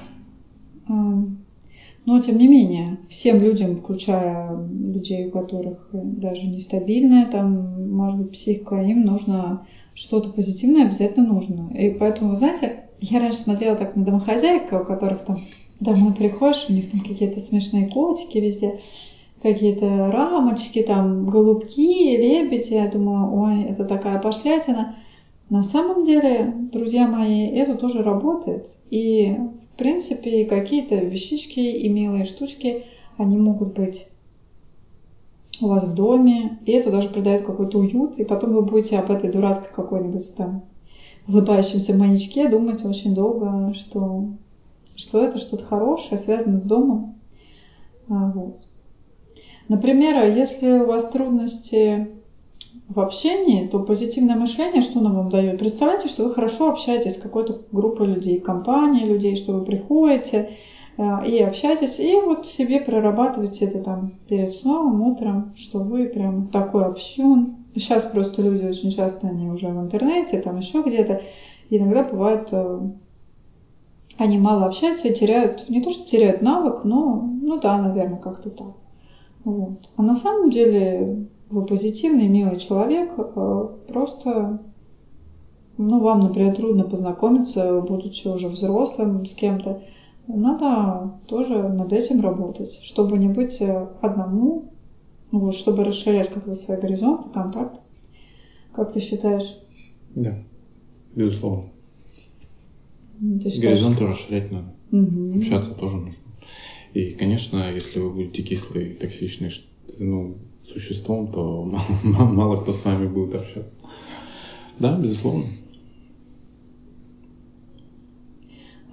Но, тем не менее, всем людям, включая людей, у которых даже нестабильная, там, может быть, психика, им нужно что-то позитивное обязательно нужно. И поэтому, вы знаете, я раньше смотрела так на домохозяек, у которых там домой приходишь, у них там какие-то смешные котики везде, какие-то рамочки, там, голубки, лебеди. Я думаю, ой, это такая пошлятина. На самом деле, друзья мои, это тоже работает. И в принципе, какие-то вещички и милые штучки, они могут быть у вас в доме, и это даже придает какой-то уют, и потом вы будете об этой дурацкой какой-нибудь там улыбающемся маньячке думать очень долго, что, что это что-то хорошее, связано с домом. А, вот. Например, если у вас трудности в общении, то позитивное мышление, что оно вам дает? Представляете, что вы хорошо общаетесь с какой-то группой людей, компанией людей, что вы приходите э, и общаетесь, и вот себе прорабатываете это там перед сном, утром, что вы прям такой общун. Сейчас просто люди очень часто, они уже в интернете, там еще где-то, иногда бывает, э, они мало общаются и теряют, не то что теряют навык, но, ну да, наверное, как-то так. Вот. А на самом деле вы позитивный, милый человек, э, просто ну, вам, например, трудно познакомиться, будучи уже взрослым с кем-то, надо тоже над этим работать, чтобы не быть э, одному, ну, вот, чтобы расширять как-то свои горизонты, контакт. Как ты считаешь? Да, безусловно. Считаешь... Горизонты расширять надо. Угу. Общаться тоже нужно. И, конечно, если вы будете кислый, токсичный, ну, существом, то мало, мало кто с вами будет общаться. Да, безусловно.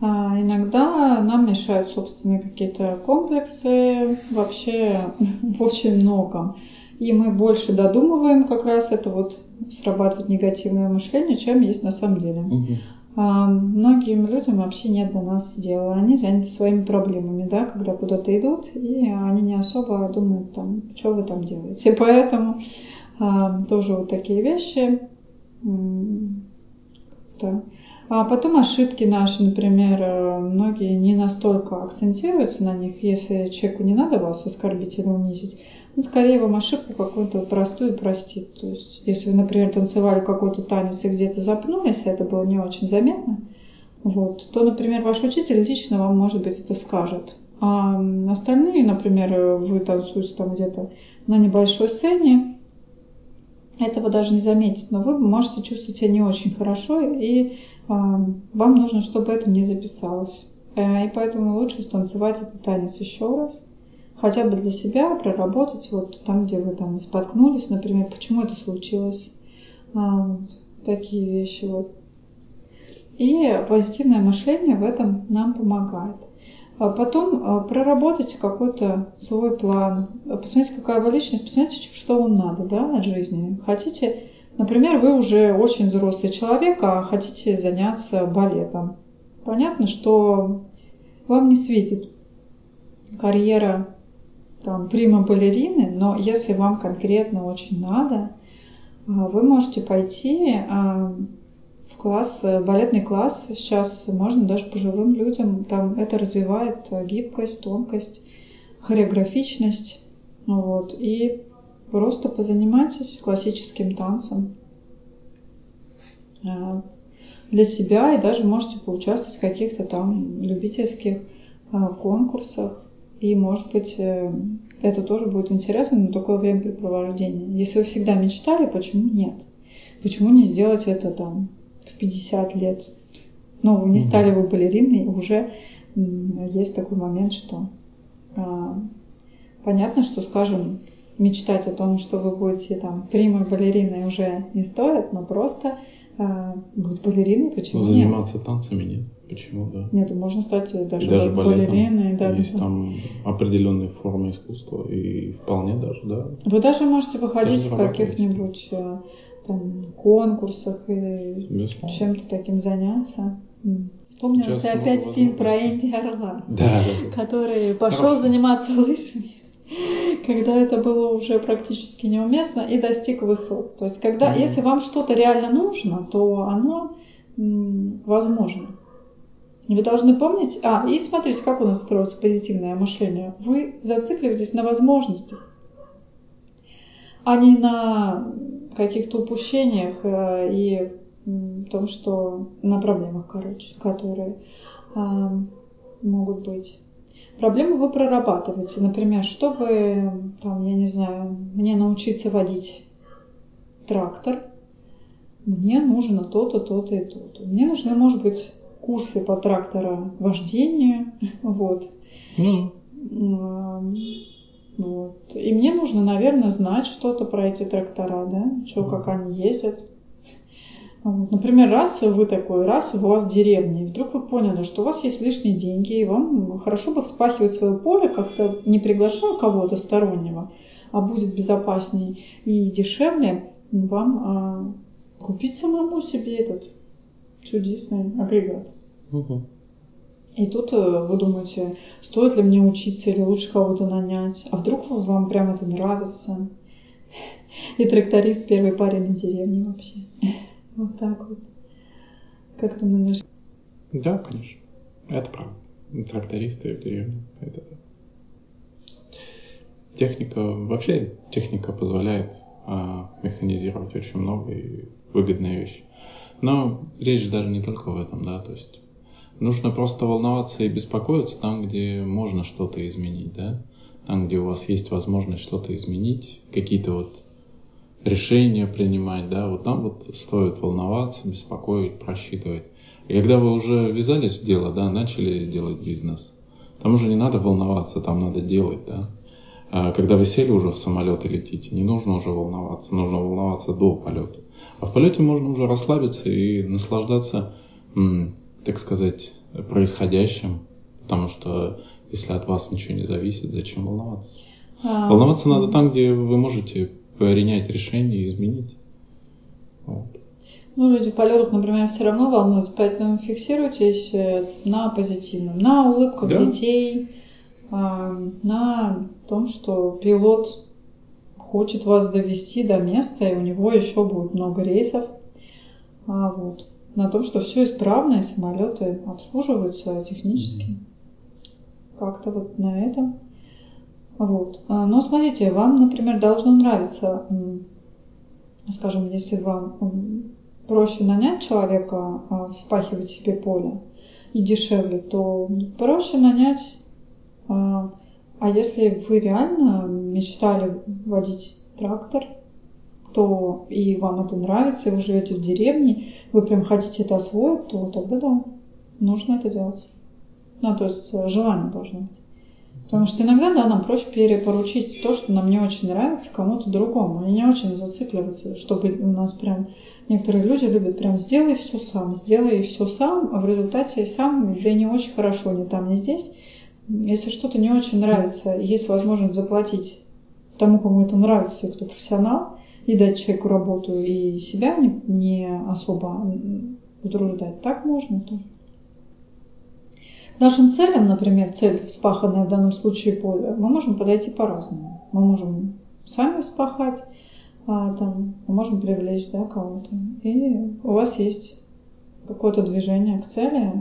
А иногда нам мешают собственные какие-то комплексы вообще в очень многом. И мы больше додумываем как раз это вот срабатывает негативное мышление, чем есть на самом деле. Угу. А многим людям вообще нет до нас дела. Они заняты своими проблемами, да, когда куда-то идут, и они не особо думают там, что вы там делаете. Поэтому а, тоже вот такие вещи. Да. А потом ошибки наши, например, э, многие не настолько акцентируются на них, если человеку не надо вас оскорбить или унизить, он скорее вам ошибку какую-то простую простит. То есть, если вы, например, танцевали какой-то танец и где-то запнулись, это было не очень заметно, вот, то, например, ваш учитель лично вам, может быть, это скажет. А остальные, например, вы танцуете там где-то на небольшой сцене, этого даже не заметить, но вы можете чувствовать себя не очень хорошо, и а, вам нужно, чтобы это не записалось. Э, и поэтому лучше станцевать этот танец еще раз, хотя бы для себя проработать вот там, где вы там споткнулись, например, почему это случилось, а, такие вещи вот. И позитивное мышление в этом нам помогает. А потом а, проработайте какой-то свой план, посмотрите, какая вы личность, посмотрите, что вам надо да, от жизни. Хотите, например, вы уже очень взрослый человек, а хотите заняться балетом. Понятно, что вам не светит карьера там, прима балерины, но если вам конкретно очень надо, а, вы можете пойти класс, э, балетный класс. Сейчас можно даже пожилым людям. Там это развивает э, гибкость, тонкость, хореографичность. Вот. И просто позанимайтесь классическим танцем э, для себя и даже можете поучаствовать в каких-то там любительских конкурсах. И, может быть, это тоже будет интересно на такое времяпрепровождение. Если вы всегда мечтали, почему нет? Почему не сделать это там 50 лет. Но вы не стали вы балериной, уже есть такой момент, что а, понятно, что, скажем, мечтать о том, что вы будете там прямой балериной уже не стоит, но просто а, быть балериной, почему ну, Заниматься нет? танцами нет. Почему, да? Нет, можно стать даже, и даже балериной. Да, есть да. там определенные формы искусства, и вполне даже, да. Вы даже можете выходить в каких-нибудь э, там, конкурсах и чем-то таким заняться. Вспомнился Сейчас опять фильм про Энди Орла, да, да, который пошел Хорошо. заниматься лыжами, когда это было уже практически неуместно и достиг высот. То есть, когда, mm-hmm. если вам что-то реально нужно, то оно м, возможно. Вы должны помнить, а, и смотрите, как у нас строится позитивное мышление. Вы зацикливаетесь на возможностях, а не на каких-то упущениях э, и том, что на проблемах, короче, которые а, могут быть. Проблему вы прорабатываете. Например, чтобы, там, я не знаю, мне научиться водить трактор, мне нужно то-то, то-то и то-то. Мне нужны, может быть, курсы по тракторовождению. Вот. Ну. Вот. И мне нужно, наверное, знать что-то про эти трактора, да, что, как они ездят. Вот. Например, раз вы такой, раз у вас деревня, и вдруг вы поняли, что у вас есть лишние деньги, и вам хорошо бы вспахивать свое поле, как-то не приглашая кого-то стороннего, а будет безопаснее и дешевле вам а, купить самому себе этот чудесный агрегат. Угу. И тут э, вы думаете, стоит ли мне учиться или лучше кого-то нанять? А вдруг вам прям это нравится? И тракторист первой паре на деревне вообще. Вот так вот. Как то думаешь? Да, конечно. Это правда. Трактористы в деревне. Это. Техника, вообще техника позволяет а, механизировать очень много и выгодные вещи. Но речь даже не только в этом, да, то есть Нужно просто волноваться и беспокоиться там, где можно что-то изменить, да? Там, где у вас есть возможность что-то изменить, какие-то вот решения принимать, да, вот там вот стоит волноваться, беспокоить, просчитывать. И когда вы уже ввязались в дело, да, начали делать бизнес, там уже не надо волноваться, там надо делать, да. А когда вы сели уже в самолет и летите, не нужно уже волноваться, нужно волноваться до полета. А в полете можно уже расслабиться и наслаждаться так сказать, происходящим, потому что если от вас ничего не зависит, зачем волноваться? А, волноваться надо там, где вы можете принять решение и изменить. Вот. Ну, люди в полетах, например, все равно волнуются, поэтому фиксируйтесь э, на позитивном, на улыбках Да. детей, а, на том, что пилот хочет вас довести до места, и у него еще будет много рейсов. А, вот. На том, что все исправно, и самолеты обслуживаются технически. Как-то вот на этом. Вот. А, Но смотрите, вам, например, должно нравиться, скажем, если вам проще нанять человека, а, вспахивать себе поле и дешевле, то проще нанять. А, если вы реально мечтали водить трактор, то и вам это нравится, и вы живете в деревне, вы прям хотите это освоить, то тогда да, нужно это делать. Ну, то есть э, желание должно быть. Потому что иногда, да, нам проще перепоручить то, что нам не очень нравится, кому-то другому. И не очень зацикливаться, чтобы у нас прям... Некоторые люди любят прям сделай все сам, сделай все сам, а в результате сам, да и не очень хорошо, ни там, ни здесь. Если что-то не очень нравится, есть возможность заплатить тому, кому это нравится, кто профессионал, и дать человеку работу, и себя не, не особо утруждать, так можно тоже. Нашим целям, например, цель вспаханная в данном случае поле, мы можем подойти по-разному. Мы можем сами вспахать, а, там, мы можем привлечь да, кого-то. И у вас есть какое-то движение к цели.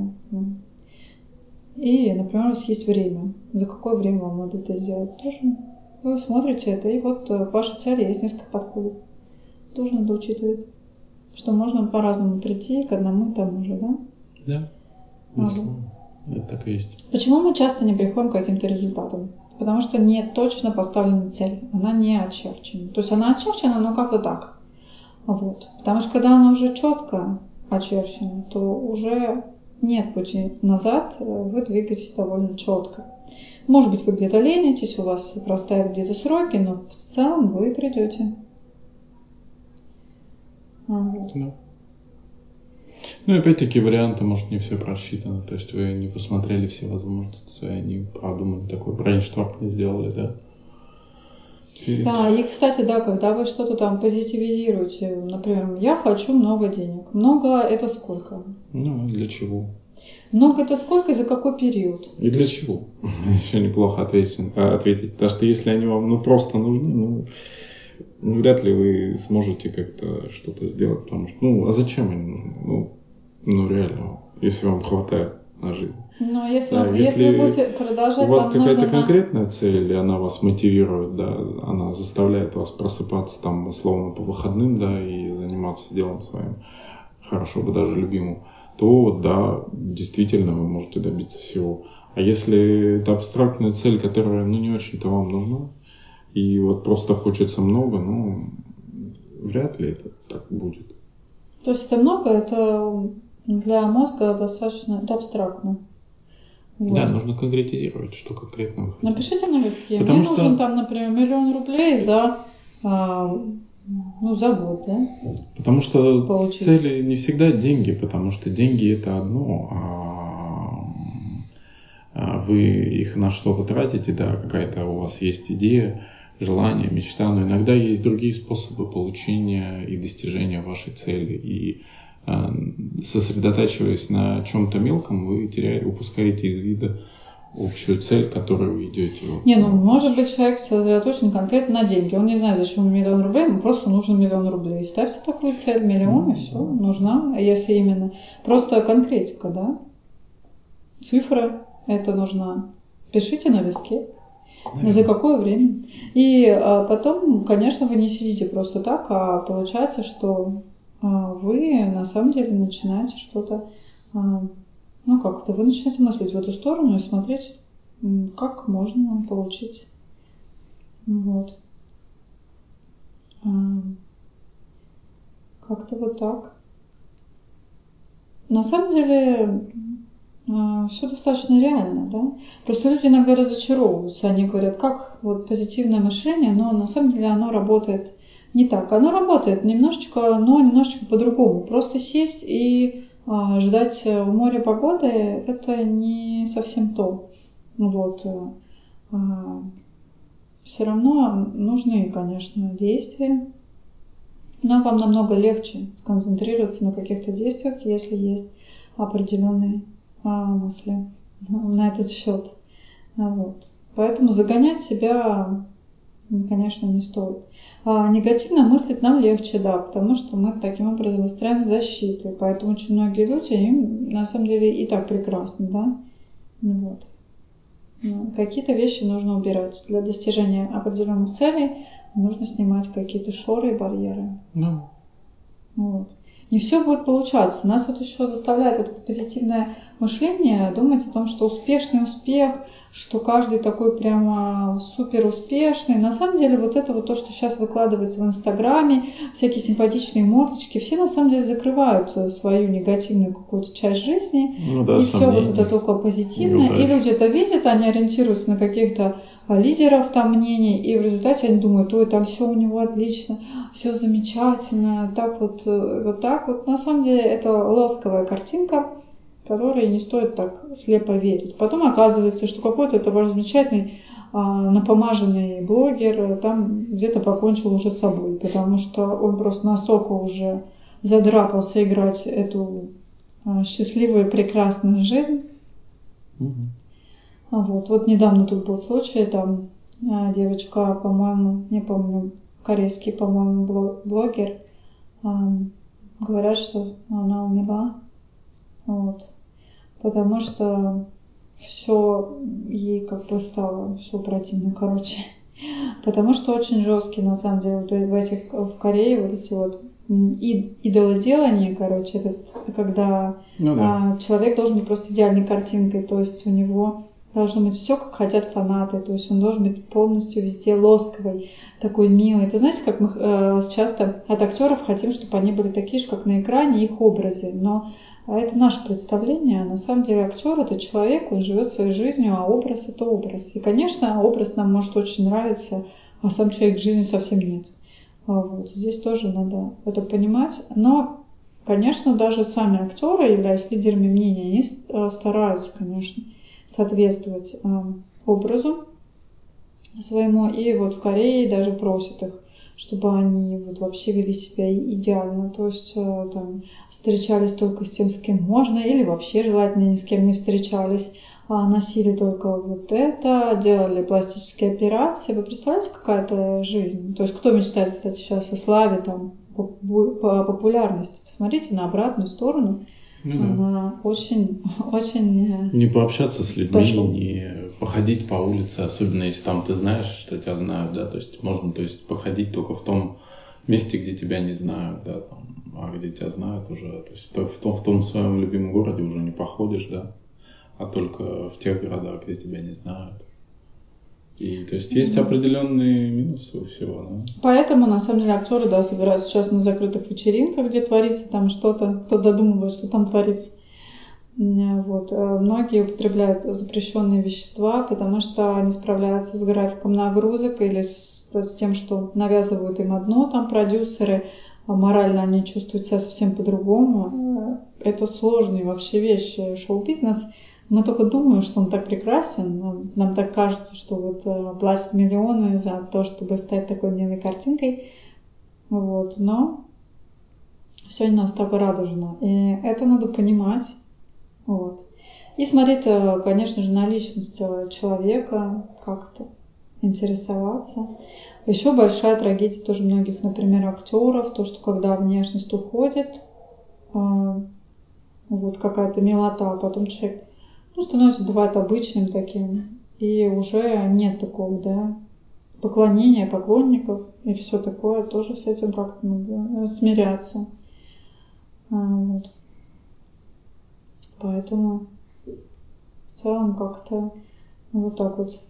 И, например, у вас есть время. За какое время вам надо это сделать? Тоже вы смотрите это, и вот э, к вашей цели есть несколько подходов. Тоже надо учитывать. Что можно по-разному прийти к одному и тому же, да? Да. Безусловно. Это так и есть. Почему мы часто не приходим к каким-то результатам? Потому что не точно поставлена цель, она не очерчена. То есть она очерчена, но как-то так. Вот. Потому что когда она уже четко очерчена, то уже нет пути назад, э, вы двигаетесь довольно четко. Может быть, вы где-то ленитесь, у вас простаивают где-то сроки, но в целом вы придете. А, вот. Да. Ну опять-таки варианты, может, не все просчитаны. То есть вы не посмотрели все возможности не продумали такой брейншторм не сделали, да? Перед- Да, и, кстати, да, когда вы что-то там позитивизируете, например, я хочу много денег. Много это сколько? Ну, для чего? Много это сколько и за какой период? И для чего? Еще неплохо ответить, а, ответить. Потому что если они вам ну, просто нужны, ну, ну, вряд ли вы сможете как-то что-то сделать. Потому что, ну, а зачем они нужны? Ну, ну реально, если вам хватает на жизнь. Но если, Да, если если вы будете У продолжать, вас вам какая-то нужно на- конкретная цель, и она вас мотивирует, да, она заставляет вас просыпаться там условно по выходным, да, и заниматься делом своим, хорошо бы даже любимым, то да, действительно вы можете добиться всего. А если это абстрактная цель, которая, ну, не очень-то вам нужна, и вот просто хочется много, ну, вряд ли это так будет. То есть это много, это для мозга достаточно это абстрактно. Вот. Да, нужно конкретизировать, что конкретно вы хотите. Напишите на листке. Потому Мне что- нужен там, например, миллион рублей за, а, ну, за год, да? Потому что Получить. цели не всегда деньги, потому что деньги это одно, а а вы их на что-то тратите, да, какая-то у вас есть идея, желание, мечта, но иногда есть другие способы получения и достижения вашей цели. И сосредотачиваясь на чем-то мелком, вы теряете, упускаете из вида общую цель, к которой вы идете. Вот. Не, ну, может быть, человек сосредоточен конкретно на деньги. Он не знает, зачем ему миллион рублей, ему просто нужен миллион рублей. Ставьте такую цель, миллион, и все, нужна. Если именно просто конкретика, да? Цифра это нужна. Пишите на листке. Наверное. За какое время? И а, потом, конечно, вы не сидите просто так, а получается, что вы на самом деле начинаете что-то, а, ну как-то, вы начинаете мыслить в эту сторону и смотреть, как можно получить. Вот. А, Как-то вот так. На самом деле все достаточно реально, да? Просто люди иногда разочаровываются, они говорят, как вот позитивное мышление, но на самом деле оно работает не так. Оно работает немножечко, но немножечко по-другому. Просто сесть и а, ждать у моря погоды, это не совсем то. Вот. все равно нужны, конечно, действия. Но вам намного легче сконцентрироваться на каких-то действиях, если есть определенные а, мысли на этот счет. Вот. Поэтому загонять себя, конечно, не стоит. А негативно мыслить нам легче, да, потому что мы таким образом выстраиваем защиты. Поэтому очень многие люди, им на самом деле и так прекрасно, да. Вот. Ну, какие-то вещи нужно убирать. Для достижения определенных целей нужно снимать какие-то шоры и барьеры. Ну. Вот. Не все будет получаться. Нас вот еще заставляет вот это позитивное мышление думать о том, что успешный успех – что каждый такой прямо супер успешный. На самом деле вот это вот то, что сейчас выкладывается в Инстаграме, всякие симпатичные мордочки, все на самом деле закрывают свою негативную какую-то часть жизни. Ну, да, и все вот это только позитивное. И люди это видят, они ориентируются на каких-то а, лидеров там мнений, и в результате они думают, ой, там все у него отлично, все замечательно, так вот, э, вот так вот. На самом деле это лосковая картинка, которые не стоит так слепо верить. Потом оказывается, что какой-то это ваш замечательный а, напомаженный блогер э, там где-то покончил уже с собой, потому что он просто настолько уже задрапался играть эту а, счастливую прекрасную жизнь. Угу. Вот, вот недавно тут был случай, там девочка, по-моему, не помню, корейский, по-моему, блогер, говорят, что она умерла. Вот потому что все ей как бы стало все противно, короче. Потому что очень жесткие, на самом деле, вот в этих, в Корее вот эти вот идолоделание, короче, это когда ну, да. а, человек должен быть просто идеальной картинкой, то есть у него должно быть все, как хотят фанаты, то есть он должен быть полностью везде лосковый, такой милый. Это знаете, как мы э, часто от актеров хотим, чтобы они были такие же, как на экране, их образы, но а это наше представление. На самом деле актер это человек, он живет своей жизнью, а образ это образ. И, конечно, образ нам может очень нравиться, а сам человек в жизни совсем нет. А вот. Здесь тоже надо это понимать. Но, конечно, даже сами актеры, являясь лидерами мнения, они э, стараются, конечно, соответствовать э, образу своему. И вот в Корее даже просят их чтобы они вот вообще вели себя идеально, то есть э, там встречались только с тем, с кем можно, или вообще желательно ни с кем не встречались, а носили только вот это, делали пластические операции. Вы представляете, какая-то жизнь? То есть кто мечтает, кстати, сейчас о славе, там, по популярности? Посмотрите на обратную сторону – ну, да. Она очень, очень... Э, не пообщаться с людьми, не походить по улице, особенно если там ты знаешь, что тебя знают, да, то есть можно, то есть походить только в том месте, где тебя не знают, да, там, а где тебя знают уже, то есть в том, в том своем любимом городе уже не походишь, да, а только в тех городах, где тебя не знают. И то есть есть определенные минусы у всего, да? Поэтому, на самом деле, актеры, да, собираются сейчас на закрытых вечеринках, где творится там что-то, кто додумывает, что там творится. Вот. Э, многие употребляют запрещенные вещества, потому что они справляются с графиком нагрузок или с, с тем, что навязывают им одно, там продюсеры, а морально они чувствуют себя совсем по-другому. Э, это сложные вообще вещи. Шоу-бизнес – мы только думаем, что он так прекрасен, нам, нам так кажется, что вот э, платят миллионы за то, чтобы стать такой милой картинкой, вот, но все не настолько радужно, и это надо понимать, вот. И смотреть, э, конечно же, на личность э, человека, как-то интересоваться. Еще большая трагедия тоже многих, например, актеров, то, что когда внешность уходит, вот какая-то милота, а потом человек ну, становится, бывает, обычным таким. И уже нет такого, да, поклонения поклонников и все такое, тоже с этим как-то надо смиряться. Вот. Поэтому в целом как-то вот так вот.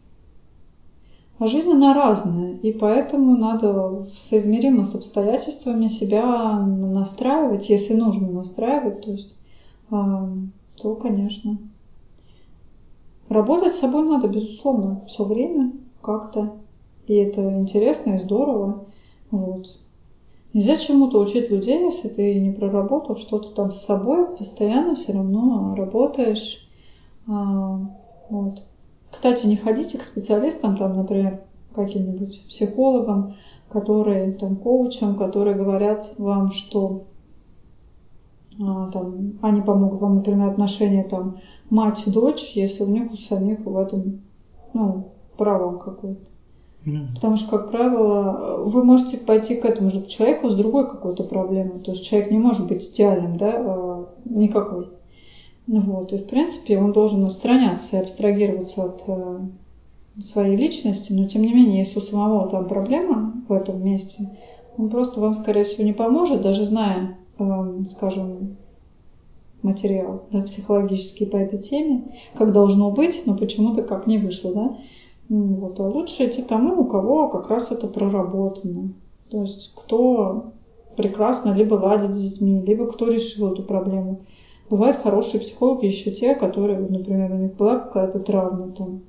А жизнь, она разная, и поэтому надо соизмеримо с обстоятельствами себя настраивать, если нужно настраивать, то есть, то, конечно, Работать с собой надо, безусловно, все время как-то. И это интересно и здорово. Вот. Нельзя чему-то учить людей, если ты не проработал что-то там с собой, постоянно все равно работаешь. А, вот. Кстати, не ходите к специалистам, там, например, каким-нибудь психологам, которые там коучам, которые говорят вам, что а, там, они помогут вам, например, отношения там мать-дочь, если у них у самих в этом ну, провал какой-то. Потому что, как правило, вы можете пойти к этому же человеку с другой какой-то проблемой. То есть человек не может быть идеальным, да, а, никакой. Вот. И, в принципе, он должен отстраняться и абстрагироваться от э, своей личности, но, тем не менее, если у самого там проблема в этом месте, он просто вам, скорее всего, не поможет, даже зная, э, скажем, материал да, психологический по этой теме, как должно быть, но почему-то как не вышло, да. Вот. А лучше идти тому, у кого как раз это проработано. То есть кто прекрасно либо ладит с детьми, либо кто решил эту проблему. Бывают хорошие психологи еще те, которые, например, у них была какая-то травма там,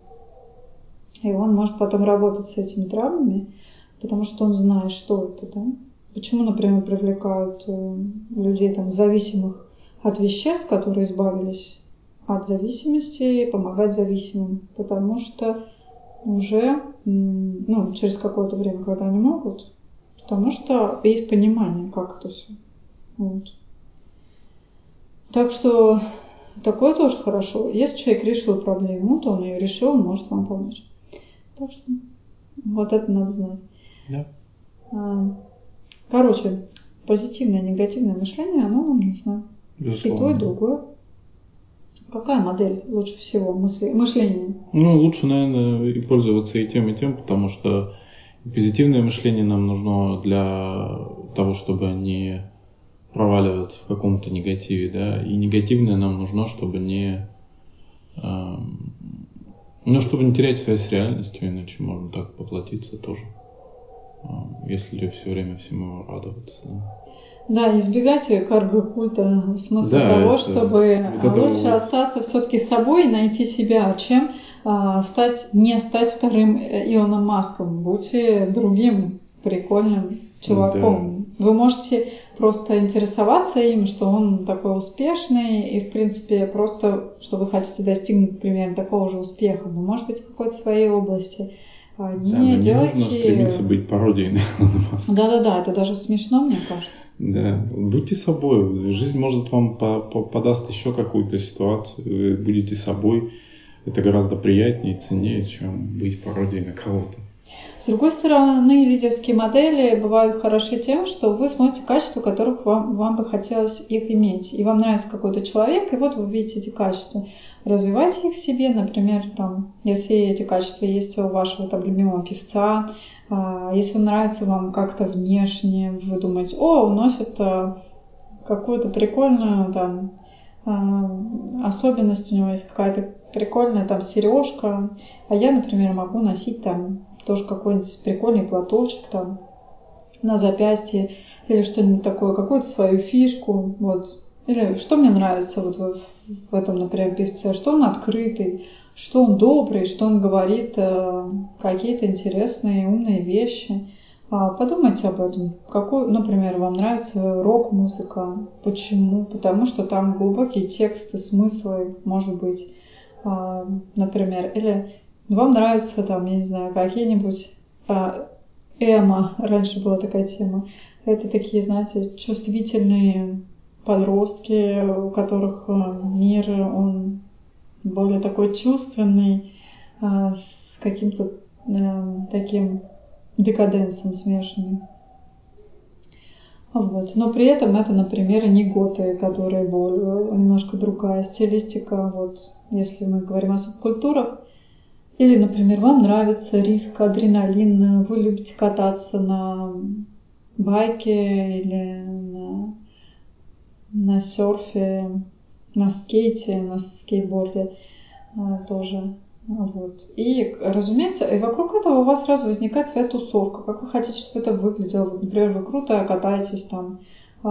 и он может потом работать с этими травмами, потому что он знает, что это, да. Почему, например, привлекают э, людей там зависимых от веществ, которые избавились от зависимости, помогать зависимым, потому что уже ну, через какое-то время, когда они могут, потому что есть понимание, как это все. Вот. Так что такое тоже хорошо. Если человек решил проблему, то он ее решил, он может вам помочь. Так что вот это надо знать. Да. А, короче, позитивное и негативное мышление, оно нам нужно. Безусловно. И то, и другое. Какая модель лучше всего мышления? Ну, лучше, наверное, пользоваться и тем, и тем, потому что позитивное мышление нам нужно для того, чтобы не проваливаться в каком-то негативе, да, и негативное нам нужно, чтобы не, э, ну, чтобы не терять связь с реальностью, иначе можно так поплатиться тоже, э, если все время всему радоваться. Да. Да, избегайте карго-культа в смысле да, того, это, чтобы вот лучше вот. остаться все-таки собой и найти себя, чем а, стать, не стать вторым Илоном Маском. Будьте другим прикольным чуваком. Да. Вы можете просто интересоваться им, что он такой успешный, и, в принципе, просто, что вы хотите достигнуть примерно такого же успеха, но, может быть, в какой-то своей области. Не да, делайте... не нужно стремиться быть пародией на Илона Маска. Да-да-да, это даже смешно, мне кажется. Да, будьте собой. Жизнь может вам по -по подаст еще какую-то ситуацию. Будете собой. Это гораздо приятнее и ценнее, чем быть пародией на кого-то. Другой стороны, лидерские модели бывают хороши тем, что вы смотрите качества, которых вам, вам бы хотелось их иметь. И вам нравится какой-то человек, и вот вы видите эти качества. Развивайте их в себе, например, там, если эти качества есть у вашего там, любимого певца, а, если он нравится вам как-то внешне, вы думаете, о, он носит а, какую-то прикольную там а, особенность, у него есть какая-то прикольная там сережка, а я, например, могу носить там тоже какой-нибудь прикольный платочек там на запястье или что-нибудь такое, какую-то свою фишку, вот. Или что мне нравится вот в, в этом, например, певце, что он открытый, что он добрый, что он говорит э, какие-то интересные, умные вещи. А, подумайте об этом. Какой, например, вам нравится рок-музыка? Почему? Потому что там глубокие тексты, смыслы, может быть, а, например. Или вам нравится там, я не знаю, какие-нибудь а, эмо, раньше была такая тема. Это такие, знаете, чувствительные подростки, у которых а, мир, он более такой чувственный, а, с каким-то а, таким декаденсом смешанным. Вот. Но при этом это, например, не готы, которые более, немножко другая стилистика. Вот, если мы говорим о субкультурах, или, например, вам нравится риск, адреналин, вы любите кататься на байке или на, на серфе, на скейте, на скейтборде а, тоже. Вот. И, разумеется, и вокруг этого у вас сразу возникает своя тусовка. Как вы хотите, чтобы это выглядело? Вот, например, вы круто катаетесь там э,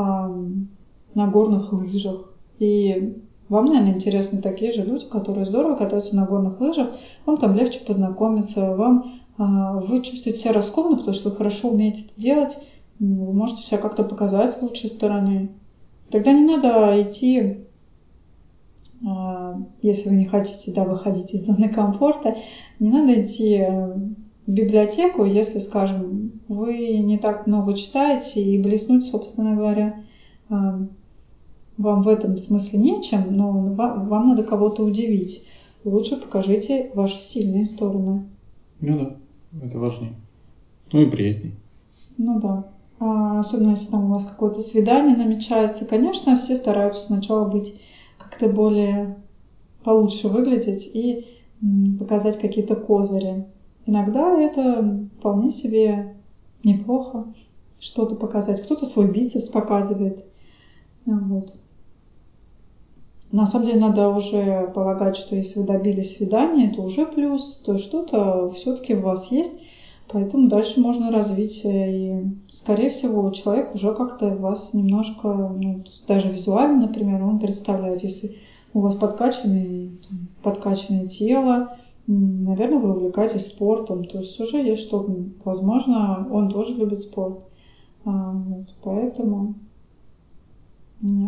на горных лыжах. И вам, наверное, интересны такие же люди, которые здорово катаются на горных лыжах, вам там легче познакомиться, вам а, вы чувствуете себя раскованно, потому что вы хорошо умеете это делать, вы можете себя как-то показать с лучшей стороны. Тогда не надо идти, а, если вы не хотите да, выходить из зоны комфорта, не надо идти в библиотеку, если, скажем, вы не так много читаете и блеснуть, собственно говоря, а, вам в этом смысле нечем, но вам надо кого-то удивить. Лучше покажите ваши сильные стороны. Ну да, это важнее. Ну и приятнее. Ну да. А особенно если там у вас какое-то свидание намечается, конечно, все стараются сначала быть как-то более получше выглядеть и показать какие-то козыри. Иногда это вполне себе неплохо что-то показать. Кто-то свой бицепс показывает. Вот. На самом деле надо уже полагать, что если вы добились свидания, это уже плюс, то есть что-то все-таки у вас есть, поэтому дальше можно развить. И, скорее всего, человек уже как-то вас немножко, ну, даже визуально, например, он представляет, если у вас подкачанное, подкачанное тело, наверное, вы увлекаетесь спортом, то есть уже есть что-то, возможно, он тоже любит спорт. А, вот, поэтому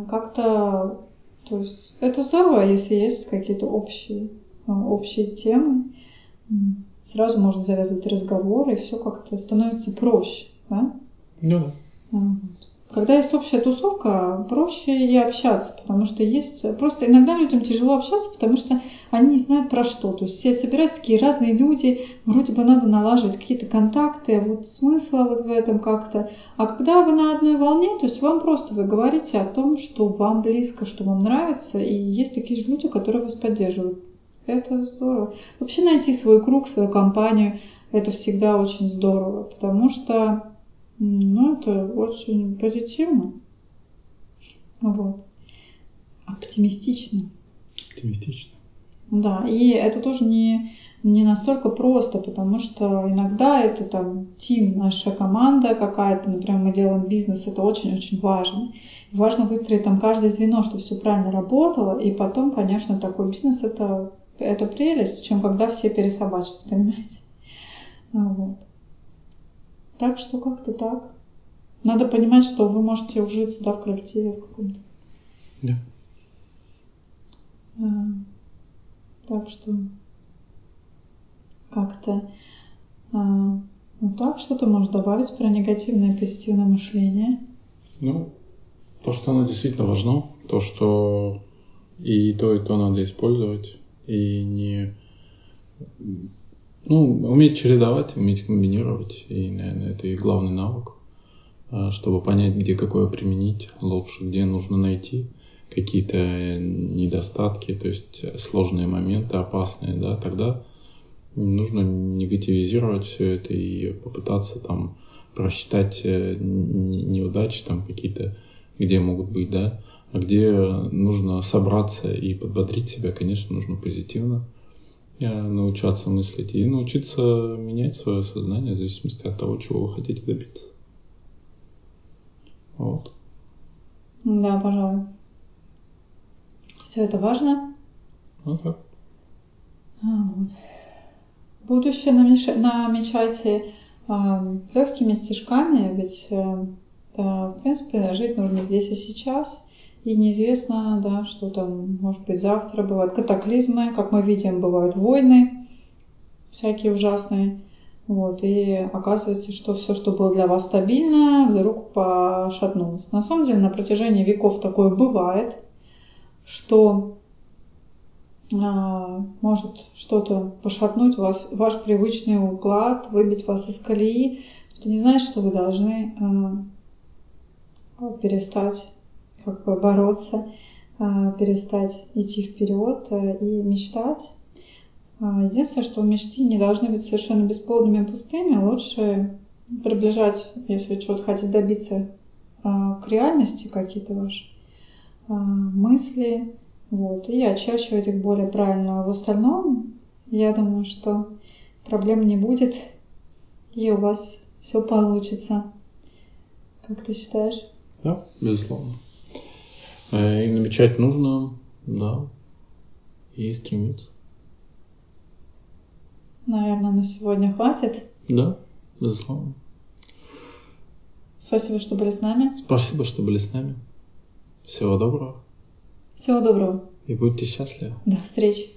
как-то то есть это здорово, если есть какие-то общие, э, общие темы. Сразу можно завязывать разговор, и все как-то становится проще, да? Ну да. Когда есть общая тусовка, проще и общаться, потому что есть... Просто иногда людям тяжело общаться, потому что они не знают про что. То есть все собираются такие разные люди, вроде бы надо налаживать какие-то контакты, а вот смысла вот в этом как-то. А когда вы на одной волне, то есть вам просто вы говорите о том, что вам близко, что вам нравится, и есть такие же люди, которые вас поддерживают. Это здорово. Вообще найти свой круг, свою компанию, это всегда очень здорово, потому что ну, это очень позитивно. Вот. Оптимистично. Оптимистично. Да, и это тоже не, не настолько просто, потому что иногда это там тим, наша команда какая-то, например, мы делаем бизнес, это очень-очень важно. И важно выстроить там каждое звено, чтобы все правильно работало, и потом, конечно, такой бизнес это, это прелесть, чем когда все пересобачатся, понимаете? Вот. Так что как-то так. Надо понимать, что вы можете ужиться да, в коллективе в каком-то. Да. А, так что как-то а, ну так, что ты можешь добавить про негативное и позитивное мышление? Ну, то, что оно действительно важно, то, что и то, и то надо использовать, и не ну, уметь чередовать, уметь комбинировать, и, наверное, это и главный навык, а, чтобы понять, где какое применить лучше, где нужно найти какие-то недостатки, то есть сложные моменты, опасные, да, тогда нужно негативизировать все это и попытаться там просчитать э, неудачи там какие-то, где могут быть, да, а где нужно собраться и подбодрить себя, конечно, нужно позитивно научаться мыслить и научиться менять свое сознание в зависимости от того, чего вы хотите добиться. Вот. Да, пожалуй. Все это важно. Ну так. А, вот. Будущее намечайте э, легкими стежками, ведь э, в принципе жить нужно здесь и сейчас. И неизвестно, да, что там может быть завтра. Бывают катаклизмы, как мы видим, бывают войны всякие ужасные. Вот, и оказывается, что все, что было для вас стабильно, вдруг пошатнулось. На самом деле, на протяжении веков такое бывает, что а, может что-то пошатнуть вас, ваш привычный уклад, выбить вас из колеи. Это не значит, что вы должны а, перестать как бы бороться, а, перестать идти вперед а, и мечтать. А, единственное, что мечты не должны быть совершенно бесплодными и пустыми. Лучше приближать, если вы чего-то хотите добиться, к реальности какие-то ваши мысли, вот, и очерчивать их более правильно. А в остальном, я думаю, что проблем не будет, и у вас все получится. Как ты считаешь? Да, безусловно. Э, и намечать нужно, да, и стремиться. Наверное, на сегодня хватит. Да, безусловно. Спасибо, что были с нами. Спасибо, что были с нами. Всего доброго. Всего доброго. И будьте счастливы. До встречи.